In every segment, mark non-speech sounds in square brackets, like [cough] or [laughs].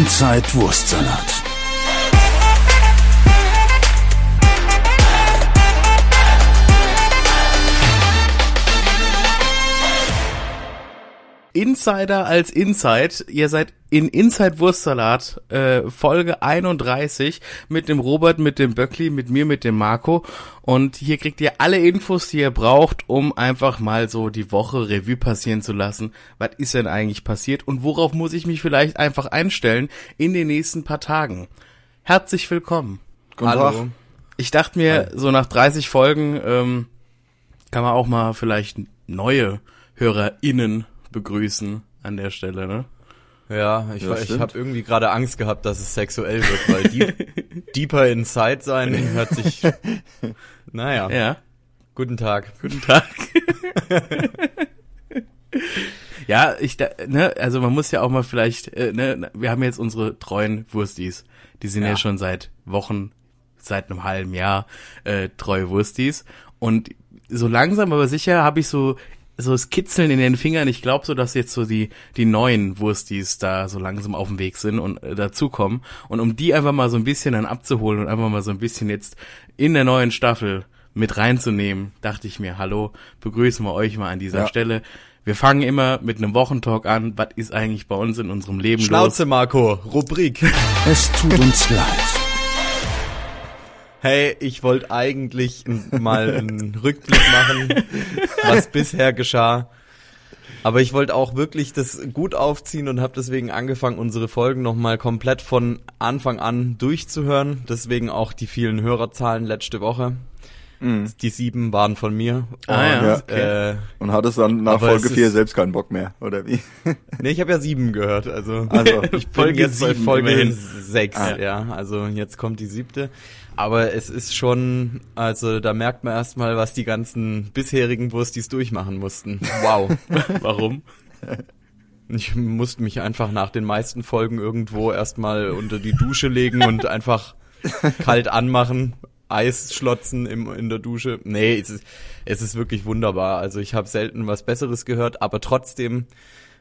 Inside Wurstsalat. Insider als Inside. Ihr seid in Inside Wurstsalat äh, Folge 31 mit dem Robert, mit dem Böckli, mit mir, mit dem Marco. Und hier kriegt ihr alle Infos, die ihr braucht, um einfach mal so die Woche Revue passieren zu lassen. Was ist denn eigentlich passiert und worauf muss ich mich vielleicht einfach einstellen in den nächsten paar Tagen? Herzlich willkommen. Guten Hallo. Tag. Ich dachte mir, Hi. so nach 30 Folgen ähm, kann man auch mal vielleicht neue HörerInnen begrüßen an der Stelle, ne? Ja, ich, ja, ich habe irgendwie gerade Angst gehabt, dass es sexuell wird, weil deep, [laughs] deeper inside sein hört sich. [laughs] Naja. Ja. Guten Tag. Guten Tag. [laughs] ja, ich, ne, also man muss ja auch mal vielleicht, äh, ne, wir haben jetzt unsere treuen Wurstis. Die sind ja, ja schon seit Wochen, seit einem halben Jahr äh, treue Wurstis. Und so langsam aber sicher habe ich so so das Kitzeln in den Fingern. Ich glaube so, dass jetzt so die die neuen Wurstis da so langsam auf dem Weg sind und äh, dazukommen. Und um die einfach mal so ein bisschen dann abzuholen und einfach mal so ein bisschen jetzt in der neuen Staffel mit reinzunehmen, dachte ich mir, hallo, begrüßen wir euch mal an dieser ja. Stelle. Wir fangen immer mit einem Wochentalk an. Was ist eigentlich bei uns in unserem Leben Schnauze, los? Marco, Rubrik. Es tut uns leid. Hey, ich wollte eigentlich mal [laughs] einen Rückblick machen, was bisher geschah. Aber ich wollte auch wirklich das gut aufziehen und habe deswegen angefangen, unsere Folgen nochmal komplett von Anfang an durchzuhören. Deswegen auch die vielen Hörerzahlen letzte Woche. Mhm. Die sieben waren von mir. Ah, und, ja, okay. äh, und hattest dann nach Folge vier selbst keinen Bock mehr, oder wie? [laughs] nee, ich habe ja sieben gehört. Also, also [laughs] ich bin jetzt bei Folge sechs. Ah. Ja, also jetzt kommt die siebte. Aber es ist schon, also da merkt man erstmal, was die ganzen bisherigen Wurstis durchmachen mussten. Wow. [laughs] Warum? Ich musste mich einfach nach den meisten Folgen irgendwo erstmal unter die Dusche legen und einfach kalt anmachen, Eis schlotzen im, in der Dusche. Nee, es ist, es ist wirklich wunderbar. Also ich habe selten was Besseres gehört, aber trotzdem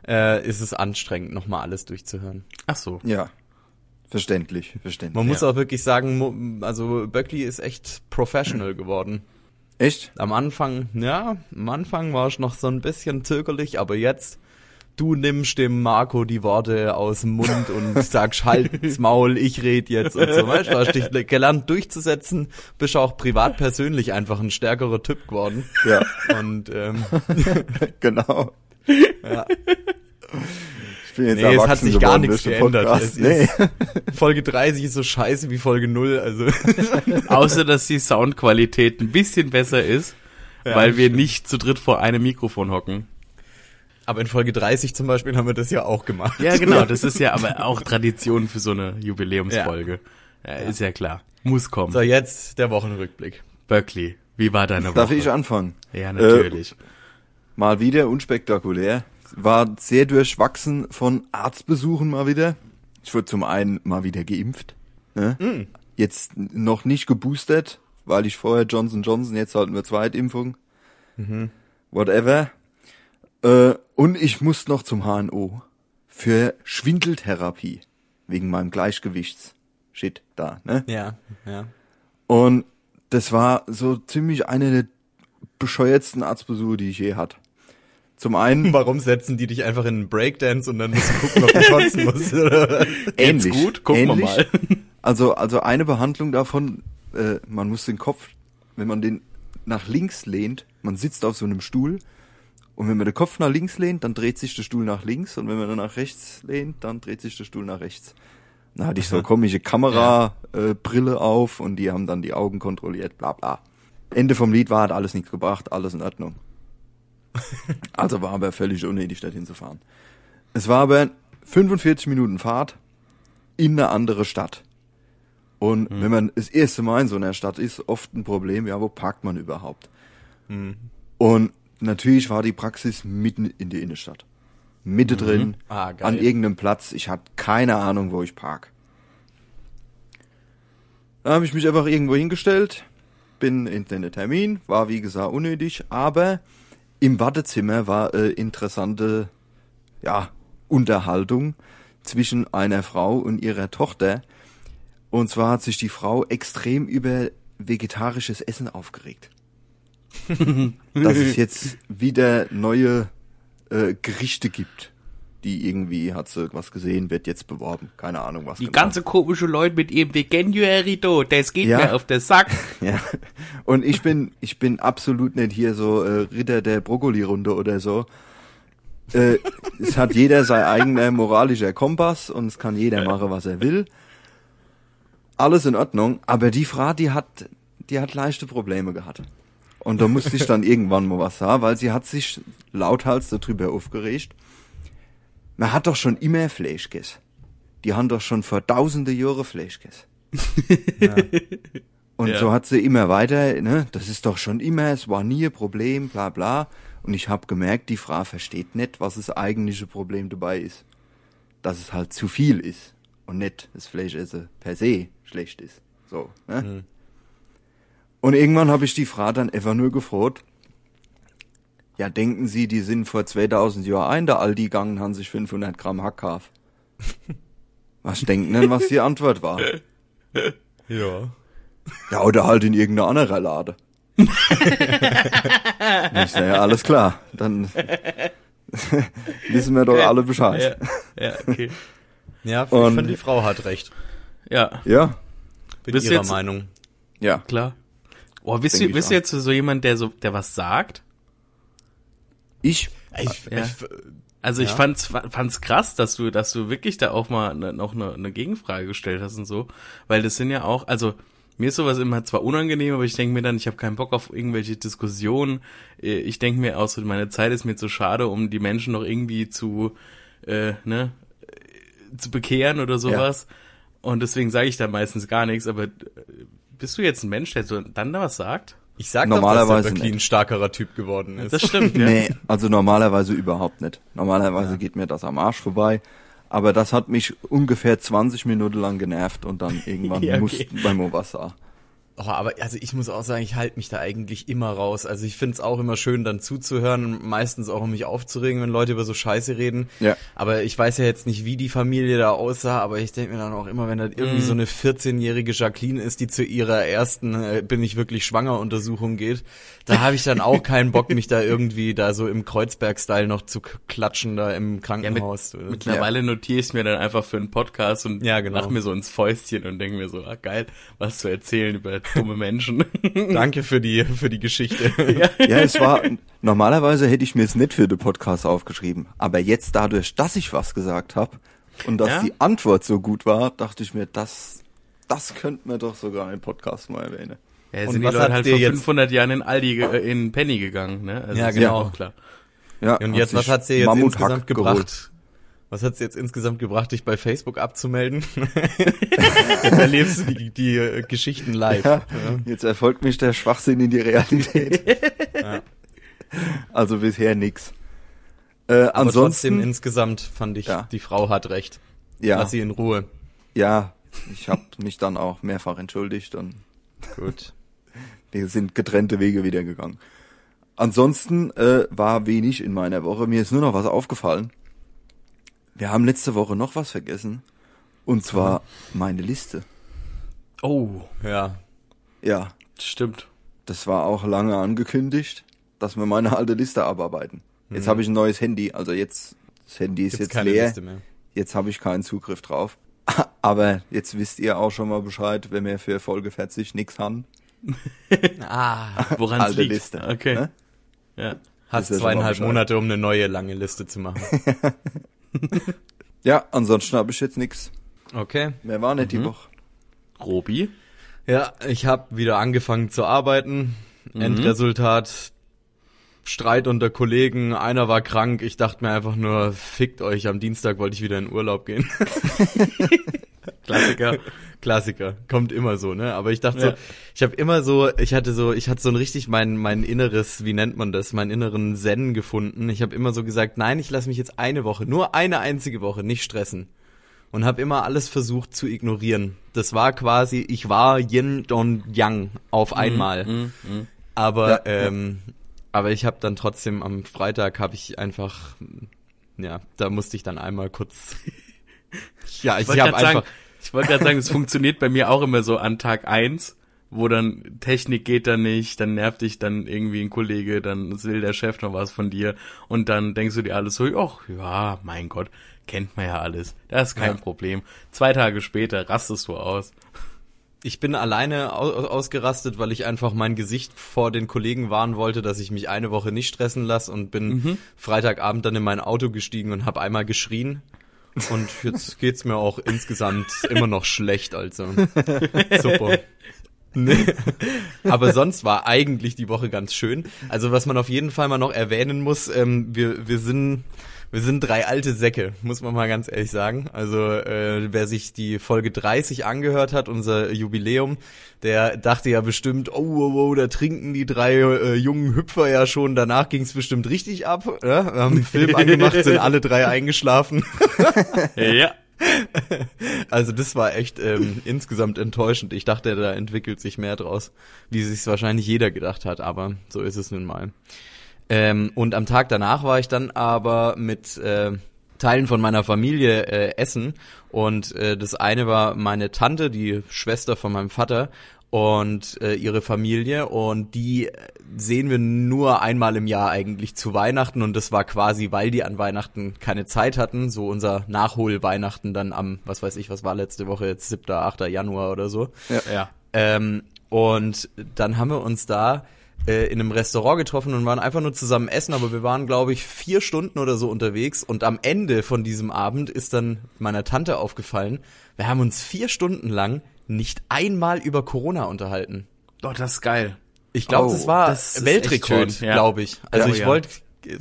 äh, ist es anstrengend, nochmal alles durchzuhören. Ach so. Ja. Verständlich, verständlich. Man muss auch wirklich sagen, also Böckli ist echt professional geworden. Echt? Am Anfang, ja, am Anfang war ich noch so ein bisschen zögerlich, aber jetzt, du nimmst dem Marco die Worte aus dem Mund und [laughs] sagst, halt's Maul, ich red jetzt und so, weißt du, hast dich [laughs] gelernt durchzusetzen, bist auch privat persönlich einfach ein stärkerer Typ geworden. Ja. Und, ähm, [laughs] genau. Ja bin jetzt nee, es hat sich gar nichts geändert. Nee. [laughs] Folge 30 ist so scheiße wie Folge 0, also. [laughs] Außer, dass die Soundqualität ein bisschen besser ist, ja, weil wir stimmt. nicht zu dritt vor einem Mikrofon hocken. Aber in Folge 30 zum Beispiel haben wir das ja auch gemacht. Ja, genau. Das ist ja [laughs] aber auch Tradition für so eine Jubiläumsfolge. Ja. ja ist ja klar. Muss kommen. So, jetzt der Wochenrückblick. Berkeley, wie war deine Woche? Darf ich anfangen? Ja, natürlich. Äh, mal wieder unspektakulär war sehr durchwachsen von Arztbesuchen mal wieder. Ich wurde zum einen mal wieder geimpft. Ne? Mm. Jetzt noch nicht geboostert, weil ich vorher Johnson Johnson, jetzt halt nur Zweitimpfung. Mhm. Whatever. Äh, und ich muss noch zum HNO für Schwindeltherapie wegen meinem Gleichgewichts-Shit da, ne? Ja, ja. Und das war so ziemlich eine der bescheuertsten Arztbesuche, die ich je hatte. Zum einen. [laughs] Warum setzen die dich einfach in einen Breakdance und dann musst du gucken, ob du kotzen [laughs] musst? ähnlich. gut? Gucken ähnlich. wir mal. [laughs] Also, also eine Behandlung davon, äh, man muss den Kopf, wenn man den nach links lehnt, man sitzt auf so einem Stuhl und wenn man den Kopf nach links lehnt, dann dreht sich der Stuhl nach links und wenn man dann nach rechts lehnt, dann dreht sich der Stuhl nach rechts. Da hatte ich so eine komische Kamerabrille äh, auf und die haben dann die Augen kontrolliert, bla bla. Ende vom Lied war, hat alles nichts gebracht, alles in Ordnung. [laughs] Also war aber völlig unnötig, dorthin zu fahren. Es war aber 45 Minuten Fahrt in eine andere Stadt. Und mhm. wenn man das erste Mal in so einer Stadt ist, oft ein Problem, ja, wo parkt man überhaupt? Mhm. Und natürlich war die Praxis mitten in der Innenstadt. Mitte mhm. drin, ah, an irgendeinem Platz. Ich hatte keine Ahnung, wo ich park. Da habe ich mich einfach irgendwo hingestellt, bin in den Termin, war wie gesagt unnötig, aber im Wartezimmer war äh, interessante ja, Unterhaltung, zwischen einer Frau und ihrer Tochter. Und zwar hat sich die Frau extrem über vegetarisches Essen aufgeregt. [laughs] Dass es jetzt wieder neue äh, Gerichte gibt. Die irgendwie, hat sie was gesehen, wird jetzt beworben. Keine Ahnung was. Die genau. ganze komische Leute mit ihrem Veganuary do, das geht Ja. mir auf den Sack. [laughs] Ja. Und ich bin, ich bin absolut nicht hier so äh, Ritter der Brokkoli-Runde oder so. Äh, [laughs] es hat jeder sein eigener moralischer Kompass und es kann jeder machen, was er will. Alles in Ordnung, aber die Frau, die hat, die hat leichte Probleme gehabt. Und da musste ich dann [laughs] irgendwann mal was sagen, weil sie hat sich lauthals darüber aufgeregt. Man hat doch schon immer Fleisch gegessen. Die haben doch schon vor tausende Jahre Fleisch gegessen. [laughs] Und Ja. so hat sie immer weiter, ne, das ist doch schon immer, es war nie ein Problem, bla bla. Und ich habe gemerkt, die Frau versteht nicht, was das eigentliche Problem dabei ist. Dass es halt zu viel ist und nicht das Fleischessen per se schlecht ist. So, ne? Und irgendwann habe ich die Frau dann einfach nur gefragt, ja, denken Sie, die sind vor 2000 Jahren ein, der Aldi gegangen, haben sich 500 Gramm Hack gekauft. [laughs] Was denken denn, was die Antwort war? Ja. Ja, oder halt in irgendeiner anderen Lade. [laughs] ich sag, ja, alles klar. Dann [laughs] wissen wir doch alle Bescheid. Ja, ja okay. Ja, ich Und- finde, die Frau hat recht. Ja, Ja, Bin Bist ihrer jetzt- Meinung. ja. klar. Oh, bist Denk du, bist du jetzt so jemand, der so, der was sagt? Ich, Ich, Ja. ich, Also ich Ja. fand's, fand's krass, dass du, dass du wirklich da auch mal ne, noch eine, eine Gegenfrage gestellt hast und so, weil das sind ja auch, also mir ist sowas immer zwar unangenehm, aber ich denke mir dann, ich habe keinen Bock auf irgendwelche Diskussionen. Äh, Ich denke mir auch so, meine Zeit ist mir zu schade, um die Menschen noch irgendwie zu, äh, ne, zu bekehren oder sowas. Und deswegen sage ich da meistens gar nichts. Aber äh, bist du jetzt ein Mensch, der so dann da was sagt? Ich sag Normalerweise doch, dass der nicht. ein starkerer Typ geworden ist. Das stimmt, [laughs] ja. nee, also normalerweise überhaupt nicht. Normalerweise geht mir das am Arsch vorbei. Aber das hat mich ungefähr 20 Minuten lang genervt und dann [laughs] irgendwann Ja, okay. mussten beim Obersaar. Oh, aber also ich muss auch sagen, ich halte mich da eigentlich immer raus. Also ich find's auch immer schön, dann zuzuhören und meistens auch um mich aufzuregen, wenn Leute über so Scheiße reden. Ja. Aber ich weiß ja jetzt nicht, wie die Familie da aussah, aber ich denke mir dann auch immer, wenn da irgendwie so eine 14-jährige Jacqueline ist, die zu ihrer ersten äh, bin ich wirklich schwanger Untersuchung geht, da habe ich dann auch keinen Bock, mich da irgendwie da so im Kreuzberg-Style noch zu klatschen da im Ja, mit, Krankenhaus. mittlerweile notiere ich es mir dann einfach für einen Podcast und Ja, genau. mach mir so ins Fäustchen und denke mir so, ah geil, was zu erzählen über dumme Menschen. [laughs] Danke für die für die Geschichte. Ja, es war, normalerweise hätte ich mir es nicht für den Podcast aufgeschrieben. Aber jetzt dadurch, dass ich was gesagt habe und dass Ja? die Antwort so gut war, dachte ich mir, das, das könnte man doch sogar im Podcast mal erwähnen. Ja, Und sind die was Leute halt vor jetzt- 500 Jahren in Aldi, äh, in Penny gegangen, ne? Also Ja, genau. auch klar. Ja, Und jetzt, was hat's dir jetzt Mammuthack insgesamt geholt. gebracht? Was hat's jetzt insgesamt gebracht, dich bei Facebook abzumelden? [laughs] jetzt erlebst du die, die äh, Geschichten live. Ja, jetzt erfolgt mich der Schwachsinn in die Realität. Also bisher nix. Äh, Aber trotzdem ansonsten, insgesamt fand ich, Ja. die Frau hat recht. ja, Lass sie in Ruhe. ja, ich habe mich dann auch mehrfach entschuldigt und Gut. [laughs] Wir sind getrennte Wege wieder gegangen. Ansonsten äh, war wenig in meiner Woche. Mir ist nur noch was aufgefallen. Wir haben letzte Woche noch was vergessen. Und zwar meine Liste. Oh, Ja. Ja, stimmt. das war auch lange angekündigt, dass wir meine alte Liste abarbeiten. Jetzt habe ich ein neues Handy. Also jetzt, das Handy ist Gibt's jetzt keine leer. Liste mehr. Jetzt habe ich keinen Zugriff drauf. [laughs] Aber jetzt wisst ihr auch schon mal Bescheid, wenn wir für Folge 40 nix haben. [laughs] Ah. Woran Alte liegt? Liste, Okay. ne? Ja. Hast zweieinhalb. Monate, um eine neue lange Liste zu machen. [laughs] [laughs] Ja, ansonsten habe ich jetzt nix. Okay. Mehr war nicht die Woche. Robi? Ja, ich habe wieder angefangen zu arbeiten. Mhm. Endresultat Streit unter Kollegen, einer war krank. Ich dachte mir einfach nur, fickt euch, am Dienstag wollte ich wieder in Urlaub gehen. [laughs] [laughs] Klassiker. Klassiker, kommt immer so, ne? Aber ich dachte Ja. so, ich habe immer so, ich hatte so, ich hatte so ein richtig mein mein inneres, wie nennt man das, meinen inneren Zen gefunden. Ich habe immer so gesagt, nein, ich lasse mich jetzt eine Woche, nur eine einzige Woche, nicht stressen. Und habe immer alles versucht zu ignorieren. Das war quasi, ich war Yin und Yang auf einmal. Mhm, mhm. Aber Ja, ähm, aber ich habe dann trotzdem am Freitag habe ich einfach ja, da musste ich dann einmal kurz [laughs] Ja, ich, Ich habe gerade sagen, einfach. Ich wollte gerade sagen, es funktioniert bei mir auch immer so an Tag eins, wo dann Technik geht dann nicht, dann nervt dich dann irgendwie ein Kollege, dann will der Chef noch was von dir und dann denkst du dir alles so, ach ja, mein Gott, kennt man ja alles, das ist kein Ja. Problem. Zwei Tage später rastest du aus. Ich bin alleine au ausgerastet, weil ich einfach mein Gesicht vor den Kollegen warnen wollte, dass ich mich eine Woche nicht stressen lasse und bin Freitagabend dann in mein Auto gestiegen und habe einmal geschrien. Und jetzt geht's mir auch insgesamt immer noch schlecht, also [laughs] super. Nee. Aber sonst war eigentlich die Woche ganz schön. Also was man auf jeden Fall mal noch erwähnen muss, ähm, wir, wir sind wir sind drei alte Säcke, muss man mal ganz ehrlich sagen. Also äh, wer sich die Folge 30 angehört hat, unser Jubiläum, der dachte ja bestimmt, oh, oh, oh da trinken die drei äh, jungen Hüpfer ja schon. Danach ging's bestimmt richtig ab. Ja? Wir haben einen Film [laughs] angemacht, sind alle drei eingeschlafen. [laughs] Ja. Also das war echt ähm, insgesamt enttäuschend. Ich dachte, da entwickelt sich mehr draus, wie sich wahrscheinlich jeder gedacht hat, aber so ist es nun mal. Ähm, und am Tag danach war ich dann aber mit äh, Teilen von meiner Familie äh, essen und äh, das eine war meine Tante, die Schwester von meinem Vater und äh, ihre Familie und die sehen wir nur einmal im Jahr eigentlich zu Weihnachten und das war quasi, weil die an Weihnachten keine Zeit hatten, so unser Nachhol-Weihnachten dann am, was weiß ich, was war letzte Woche, jetzt 7., 8. Januar oder so. Ja. Ähm, und dann haben wir uns da äh, in einem Restaurant getroffen und waren einfach nur zusammen essen, aber wir waren, glaube ich, vier Stunden oder so unterwegs und am Ende von diesem Abend ist dann meiner Tante aufgefallen, wir haben uns vier Stunden lang nicht einmal über Corona unterhalten. Doch, das ist geil. Ich glaube, Oh, das war das Weltrekord, ja. glaube ich. Also Ja, ich ja. wollte,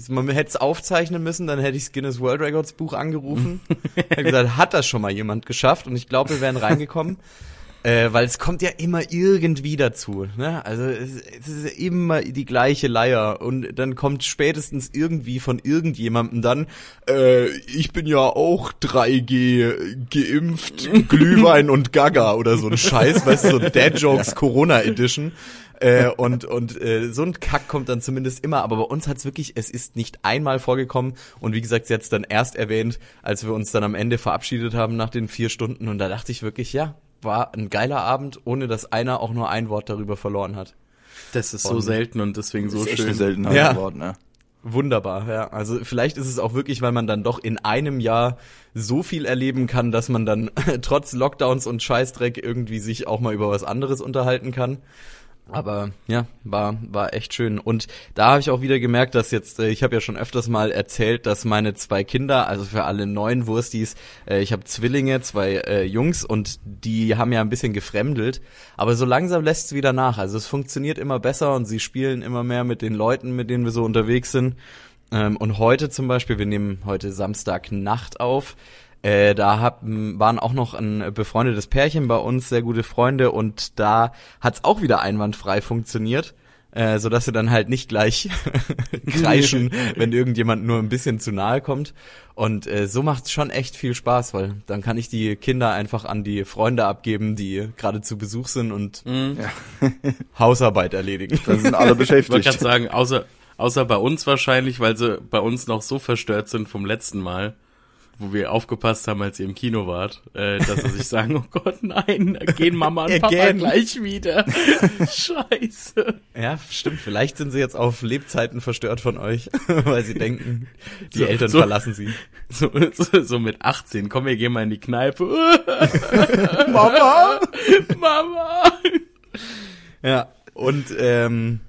man hätte es aufzeichnen müssen, dann hätte ich Guinness World Records Buch angerufen. [laughs] hätte gesagt, hat das schon mal jemand geschafft? Und ich glaube, wir wären reingekommen. [laughs] Äh, weil es kommt ja immer irgendwie dazu. Ne? Also es, es ist immer die gleiche Leier und dann kommt spätestens irgendwie von irgendjemandem dann, äh, ich bin ja auch 3G geimpft, [laughs] Glühwein und Gaga oder so ein Scheiß, weißt du, so [laughs] Dad Jokes Corona Edition. Äh, und und äh, so ein Kack kommt dann zumindest immer, aber bei uns hat's wirklich, es ist nicht einmal vorgekommen und wie gesagt, sie hat's dann erst erwähnt, als wir uns dann am Ende verabschiedet haben nach den vier Stunden und da dachte ich wirklich, ja, war ein geiler Abend, ohne dass einer auch nur ein Wort darüber verloren hat. Das ist so Und- selten und deswegen so schön. Seltenheit Ja. geworden, ne? Wunderbar, ja. Also vielleicht ist es auch wirklich, weil man dann doch in einem Jahr so viel erleben kann, dass man dann [laughs] trotz Lockdowns und Scheißdreck irgendwie sich auch mal über was anderes unterhalten kann. Aber ja, war war echt schön und da habe ich auch wieder gemerkt, dass jetzt äh, ich habe ja schon öfters mal erzählt, dass meine zwei Kinder, also für alle neuen Wurstis, äh, ich habe Zwillinge, zwei äh, Jungs und die haben ja ein bisschen gefremdelt, aber so langsam lässt es wieder nach. Also es funktioniert immer besser und sie spielen immer mehr mit den Leuten, mit denen wir so unterwegs sind. Ähm, und heute zum Beispiel, wir nehmen heute Samstag Nacht auf. Äh, da hab, waren auch noch ein befreundetes Pärchen bei uns, sehr gute Freunde, und da hat's auch wieder einwandfrei funktioniert, äh, so dass sie dann halt nicht gleich [laughs] kreischen, wenn irgendjemand nur ein bisschen zu nahe kommt. Und äh, so macht's schon echt viel Spaß, weil dann kann ich die Kinder einfach an die Freunde abgeben, die gerade zu Besuch sind und [laughs] Hausarbeit erledigen. Da sind alle [laughs] Ich wollte beschäftigt. gerade sagen, außer, außer bei uns wahrscheinlich, weil sie bei uns noch so verstört sind vom letzten Mal, wo wir aufgepasst haben, als ihr im Kino wart, äh, dass sie sich [laughs] sagen, oh Gott, nein, gehen Mama und Papa gleich wieder. [laughs] Scheiße. Ja, stimmt. Vielleicht sind sie jetzt auf Lebzeiten verstört von euch, [laughs] weil sie denken, die So- Eltern so- verlassen sie. So, so, so mit 18, komm, wir gehen mal in die Kneipe. Mama! Mama! Ja, und ähm,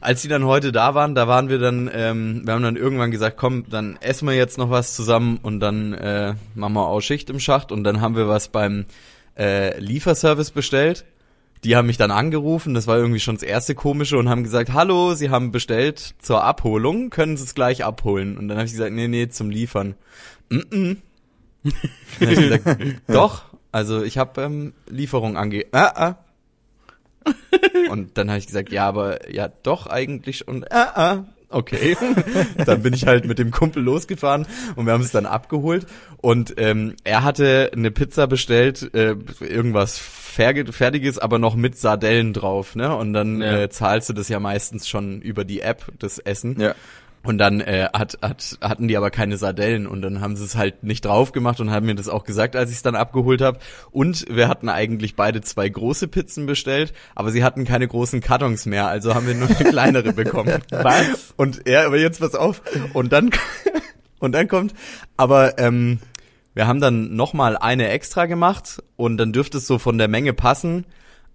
als die dann heute da waren, da waren wir dann, ähm, wir haben dann irgendwann gesagt, komm, dann essen wir jetzt noch was zusammen und dann äh, machen wir auch Schicht im Schacht und dann haben wir was beim äh, Lieferservice bestellt. Die haben mich dann angerufen, das war irgendwie schon das erste komische und haben gesagt, hallo, sie haben bestellt zur Abholung, können sie es gleich abholen? Und dann habe ich gesagt, nee, nee, zum Liefern. Mm -mm. Dann hab ich gesagt, [laughs] doch, also ich habe ähm, Lieferung ange... Ah, ah. [laughs] Und dann habe ich gesagt, ja, aber ja, doch eigentlich und ah, ah, okay. [laughs] dann bin ich halt mit dem Kumpel losgefahren und wir haben es dann abgeholt und ähm, er hatte eine Pizza bestellt, äh, irgendwas fertiges, aber noch mit Sardellen drauf, ne? Und dann Ja. äh, zahlst du das ja meistens schon über die App, das Essen. Ja. Und dann äh, hat, hat, hatten die aber keine Sardellen und dann haben sie es halt nicht drauf gemacht und haben mir das auch gesagt, als ich es dann abgeholt habe. Und wir hatten eigentlich beide zwei große Pizzen bestellt, aber sie hatten keine großen Kartons mehr, also haben wir nur eine kleinere bekommen. [laughs] Was? Und ja, aber jetzt pass auf. Und dann [laughs] und dann kommt, aber ähm, wir haben dann nochmal eine extra gemacht und dann dürfte es so von der Menge passen.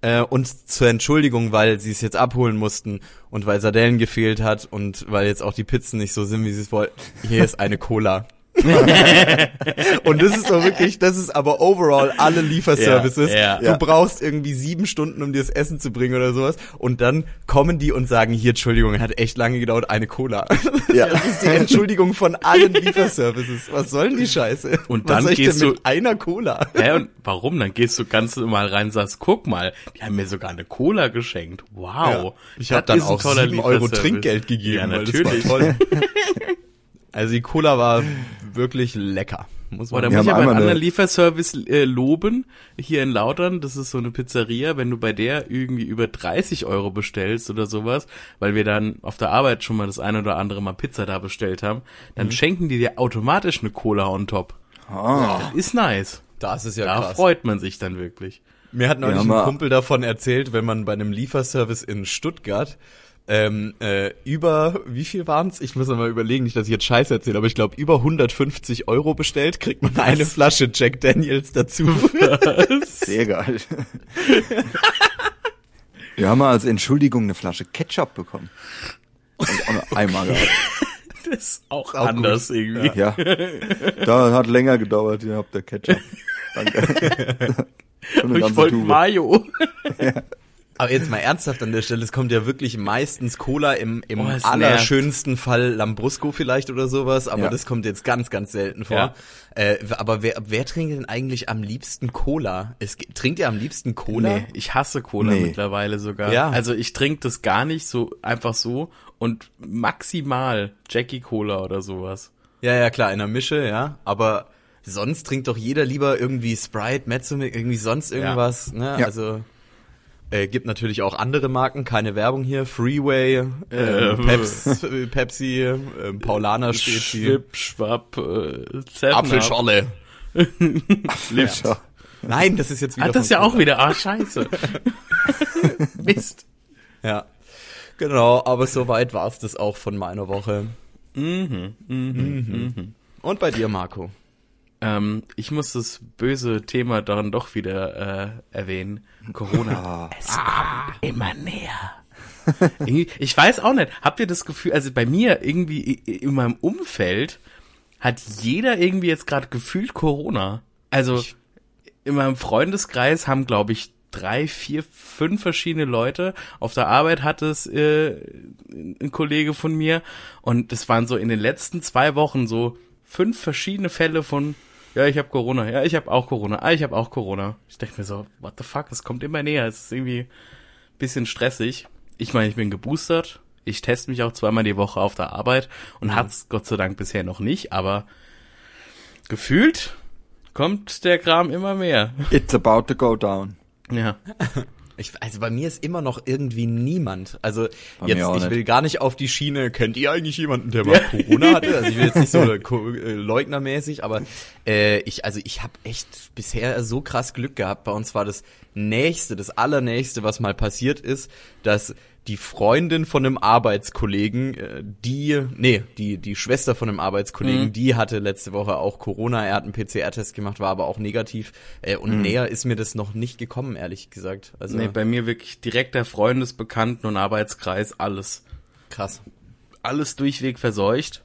Äh, und zur Entschuldigung, weil sie es jetzt abholen mussten und weil Sardellen gefehlt hat und weil jetzt auch die Pizzen nicht so sind, wie sie es wollten. Hier ist eine Cola. [laughs] und das ist doch wirklich, das ist aber overall alle Lieferservices. Ja, ja. Du brauchst irgendwie sieben Stunden, um dir das Essen zu bringen oder sowas. Und dann kommen die und sagen, hier, Entschuldigung, hat echt lange gedauert, eine Cola. [laughs] Ja. Das ist die Entschuldigung von allen Lieferservices. Was soll denn die Scheiße? Und Was dann soll ich gehst denn du- mit einer Cola. Hä, und warum? Dann gehst du ganz normal rein und sagst, guck mal, die haben mir sogar eine Cola geschenkt. Wow. Ich Das habe dann auch 7 Euro. Trinkgeld gegeben, Ja, weil natürlich. [laughs] Also die Cola war wirklich lecker. Muss Boah, da man muss ich aber einen anderen eine- Lieferservice äh, loben. Hier in Lautern, das ist so eine Pizzeria, wenn du bei der irgendwie über 30 Euro bestellst oder sowas, weil wir dann auf der Arbeit schon mal das eine oder andere Mal Pizza da bestellt haben, dann schenken die dir automatisch eine Cola on top. Ah, Das ist nice. Das ist ja Da krass. freut man sich dann wirklich. Mir hat neulich Ja, ein Kumpel davon erzählt, wenn man bei einem Lieferservice in Stuttgart ähm, äh, über, wie viel waren's? Ich muss mal überlegen, nicht, dass ich jetzt Scheiße erzähle, aber ich glaube über 150 Euro bestellt, kriegt man eine Flasche Jack Daniels dazu. [laughs] sehr geil. Wir haben mal als Entschuldigung eine Flasche Ketchup bekommen. Und auch nur einmal gehabt. Das ist auch, auch anders irgendwie. Ja. Da hat länger gedauert, ihr habt der Ketchup. Danke. [laughs] Ich wollte. Mayo. Aber jetzt mal ernsthaft an der Stelle, es kommt ja wirklich meistens Cola, im, im Oh, allerschönsten Fall Lambrusco vielleicht oder sowas, aber Ja. das kommt jetzt ganz, ganz selten vor. Ja. Äh, aber wer, wer trinkt denn eigentlich am liebsten Cola? Es, trinkt ihr am liebsten Cola? Nee, ich hasse Cola Nee. mittlerweile sogar. Ja. Also ich trinke das gar nicht so einfach so und maximal Jackie Cola oder sowas. Ja, ja, klar, in der Mische, ja. Aber sonst trinkt doch jeder lieber irgendwie Sprite, Mezzomix, irgendwie sonst irgendwas, ne? Ja. Also äh, gibt natürlich auch andere Marken, keine Werbung hier. Freeway, äh, Äh, Peps, äh, Pepsi, äh, Paulaner Spezi, Schwipp, Schwapp, äh. Apfelschorle. Ja. Nein, das ist jetzt wieder Ah, das ist ja auch wieder, ah, scheiße. [laughs] Mist. Ja. Genau, aber soweit war's das auch von meiner Woche. Mhm, mhm. Und bei dir, Marco? Ähm, ich muss das böse Thema dann doch wieder äh, erwähnen. Corona. [laughs] Es kommt immer näher. [laughs] Ich weiß auch nicht. Habt ihr das Gefühl, also bei mir irgendwie in meinem Umfeld hat jeder irgendwie jetzt gerade gefühlt Corona. Also in meinem Freundeskreis haben, glaube ich, drei, vier, fünf verschiedene Leute. Auf der Arbeit hat es äh, ein Kollege von mir und das waren so in den letzten zwei Wochen so fünf verschiedene Fälle von ja, ich habe Corona, ja, ich habe auch Corona, ah, ich habe auch Corona. Ich dachte mir so, what the fuck, es kommt immer näher, es ist irgendwie ein bisschen stressig. Ich meine, ich bin geboostert, ich teste mich auch zweimal die Woche auf der Arbeit und hat's Gott sei Dank bisher noch nicht, aber gefühlt kommt der Kram immer mehr. It's about to go down. Ja. [laughs] Ich, also bei mir ist immer noch irgendwie niemand. Also Bei jetzt, ich nicht. will gar nicht auf die Schiene, kennt ihr eigentlich jemanden, der mal Corona hatte? Also ich will jetzt nicht so [laughs] äh, leugnermäßig, aber äh, ich, also ich habe echt bisher so krass Glück gehabt. Bei uns war das nächste, das allernächste, was mal passiert ist, dass die Freundin von einem Arbeitskollegen, äh, die, nee, die, die Schwester von einem Arbeitskollegen, Mhm. die hatte letzte Woche auch Corona, er hat einen PCR-Test gemacht, war aber auch negativ. Äh, und näher ist mir das noch nicht gekommen, ehrlich gesagt. Also Nee, bei mir wirklich direkter Freundesbekannten und Arbeitskreis, alles. krass. Alles durchweg verseucht.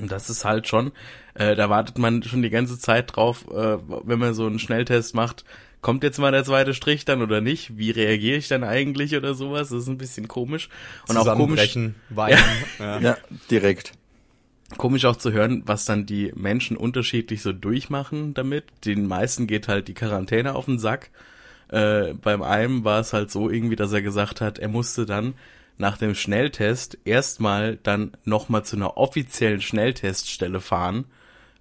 Und das ist halt schon, äh, da wartet man schon die ganze Zeit drauf, äh, wenn man so einen Schnelltest macht, kommt jetzt mal der zweite Strich dann oder nicht? Wie reagiere ich dann eigentlich oder sowas? Das ist ein bisschen komisch. Und auch komisch, weinen. Ja. Ja, direkt. komisch auch zu hören, was dann die Menschen unterschiedlich so durchmachen damit. Den meisten geht halt die Quarantäne auf den Sack. Äh, beim einen war es halt so irgendwie, dass er gesagt hat, er musste dann nach dem Schnelltest erstmal dann nochmal zu einer offiziellen Schnellteststelle fahren,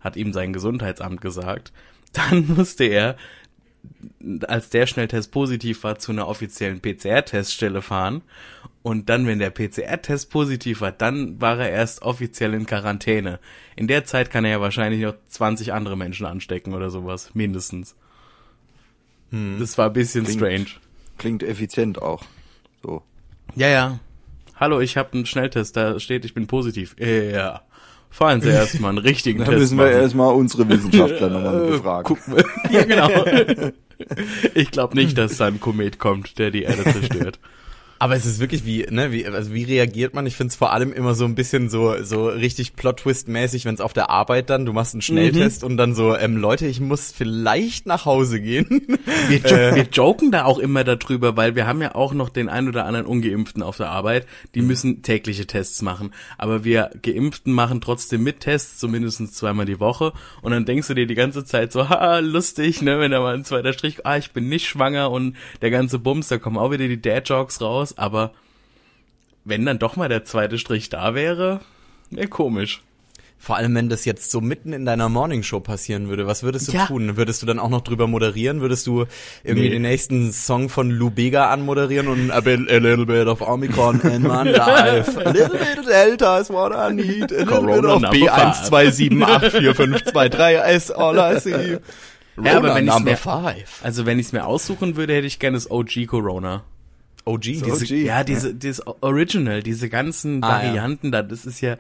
hat ihm sein Gesundheitsamt gesagt. Dann [laughs] musste er, als der Schnelltest positiv war, zu einer offiziellen PCR-Teststelle fahren. Und dann, wenn der PCR-Test positiv war, dann war er erst offiziell in Quarantäne. In der Zeit kann er ja wahrscheinlich noch 20 andere Menschen anstecken oder sowas, mindestens. Das war ein bisschen Klingt- strange. Klingt effizient auch. So. Ja, ja. Hallo, ich habe einen Schnelltest, da steht, ich bin positiv. Ja. Fahren Sie erstmal einen richtigen Da Test müssen wir machen. erstmal unsere Wissenschaftler nochmal Äh, befragen. gucken wir. [laughs] Ja, genau. Ich glaube nicht, dass da ein Komet kommt, der die Erde zerstört. Aber es ist wirklich wie, ne, wie, also wie reagiert man? Ich finde es vor allem immer so ein bisschen so, so richtig Plot-Twist-mäßig, wenn es auf der Arbeit dann, du machst einen Schnelltest und dann so, ähm, Leute, ich muss vielleicht nach Hause gehen. Wir, jo wir joken da auch immer darüber, weil wir haben ja auch noch den ein oder anderen Ungeimpften auf der Arbeit, die müssen tägliche Tests machen. Aber wir Geimpften machen trotzdem mit Tests, zumindest zweimal die Woche. Und dann denkst du dir die ganze Zeit so, [laughs] haha, lustig, ne, wenn da mal ein zweiter Strich, ah, ich bin nicht schwanger und der ganze Bums, da kommen auch wieder die Dad-Jokes raus. Aber wenn dann doch mal der zweite Strich da wäre, wäre komisch. Vor allem, wenn das jetzt so mitten in deiner Morningshow passieren würde, was würdest du Ja. tun? Würdest du dann auch noch drüber moderieren? Würdest du irgendwie Nee. den nächsten Song von Lou Bega anmoderieren und a, bit, a little bit of Omicron in my [laughs] life, a little bit Delta is what I need, a little Corona bit of number B12784553 is all I see. Ja, aber wenn ich's mir- five. Also wenn ich es mir aussuchen würde, hätte ich gerne das OG Corona. OG, diese, OG. Ja, diese, dieses Original, diese ganzen Ah, ja. Varianten da, das ist ja,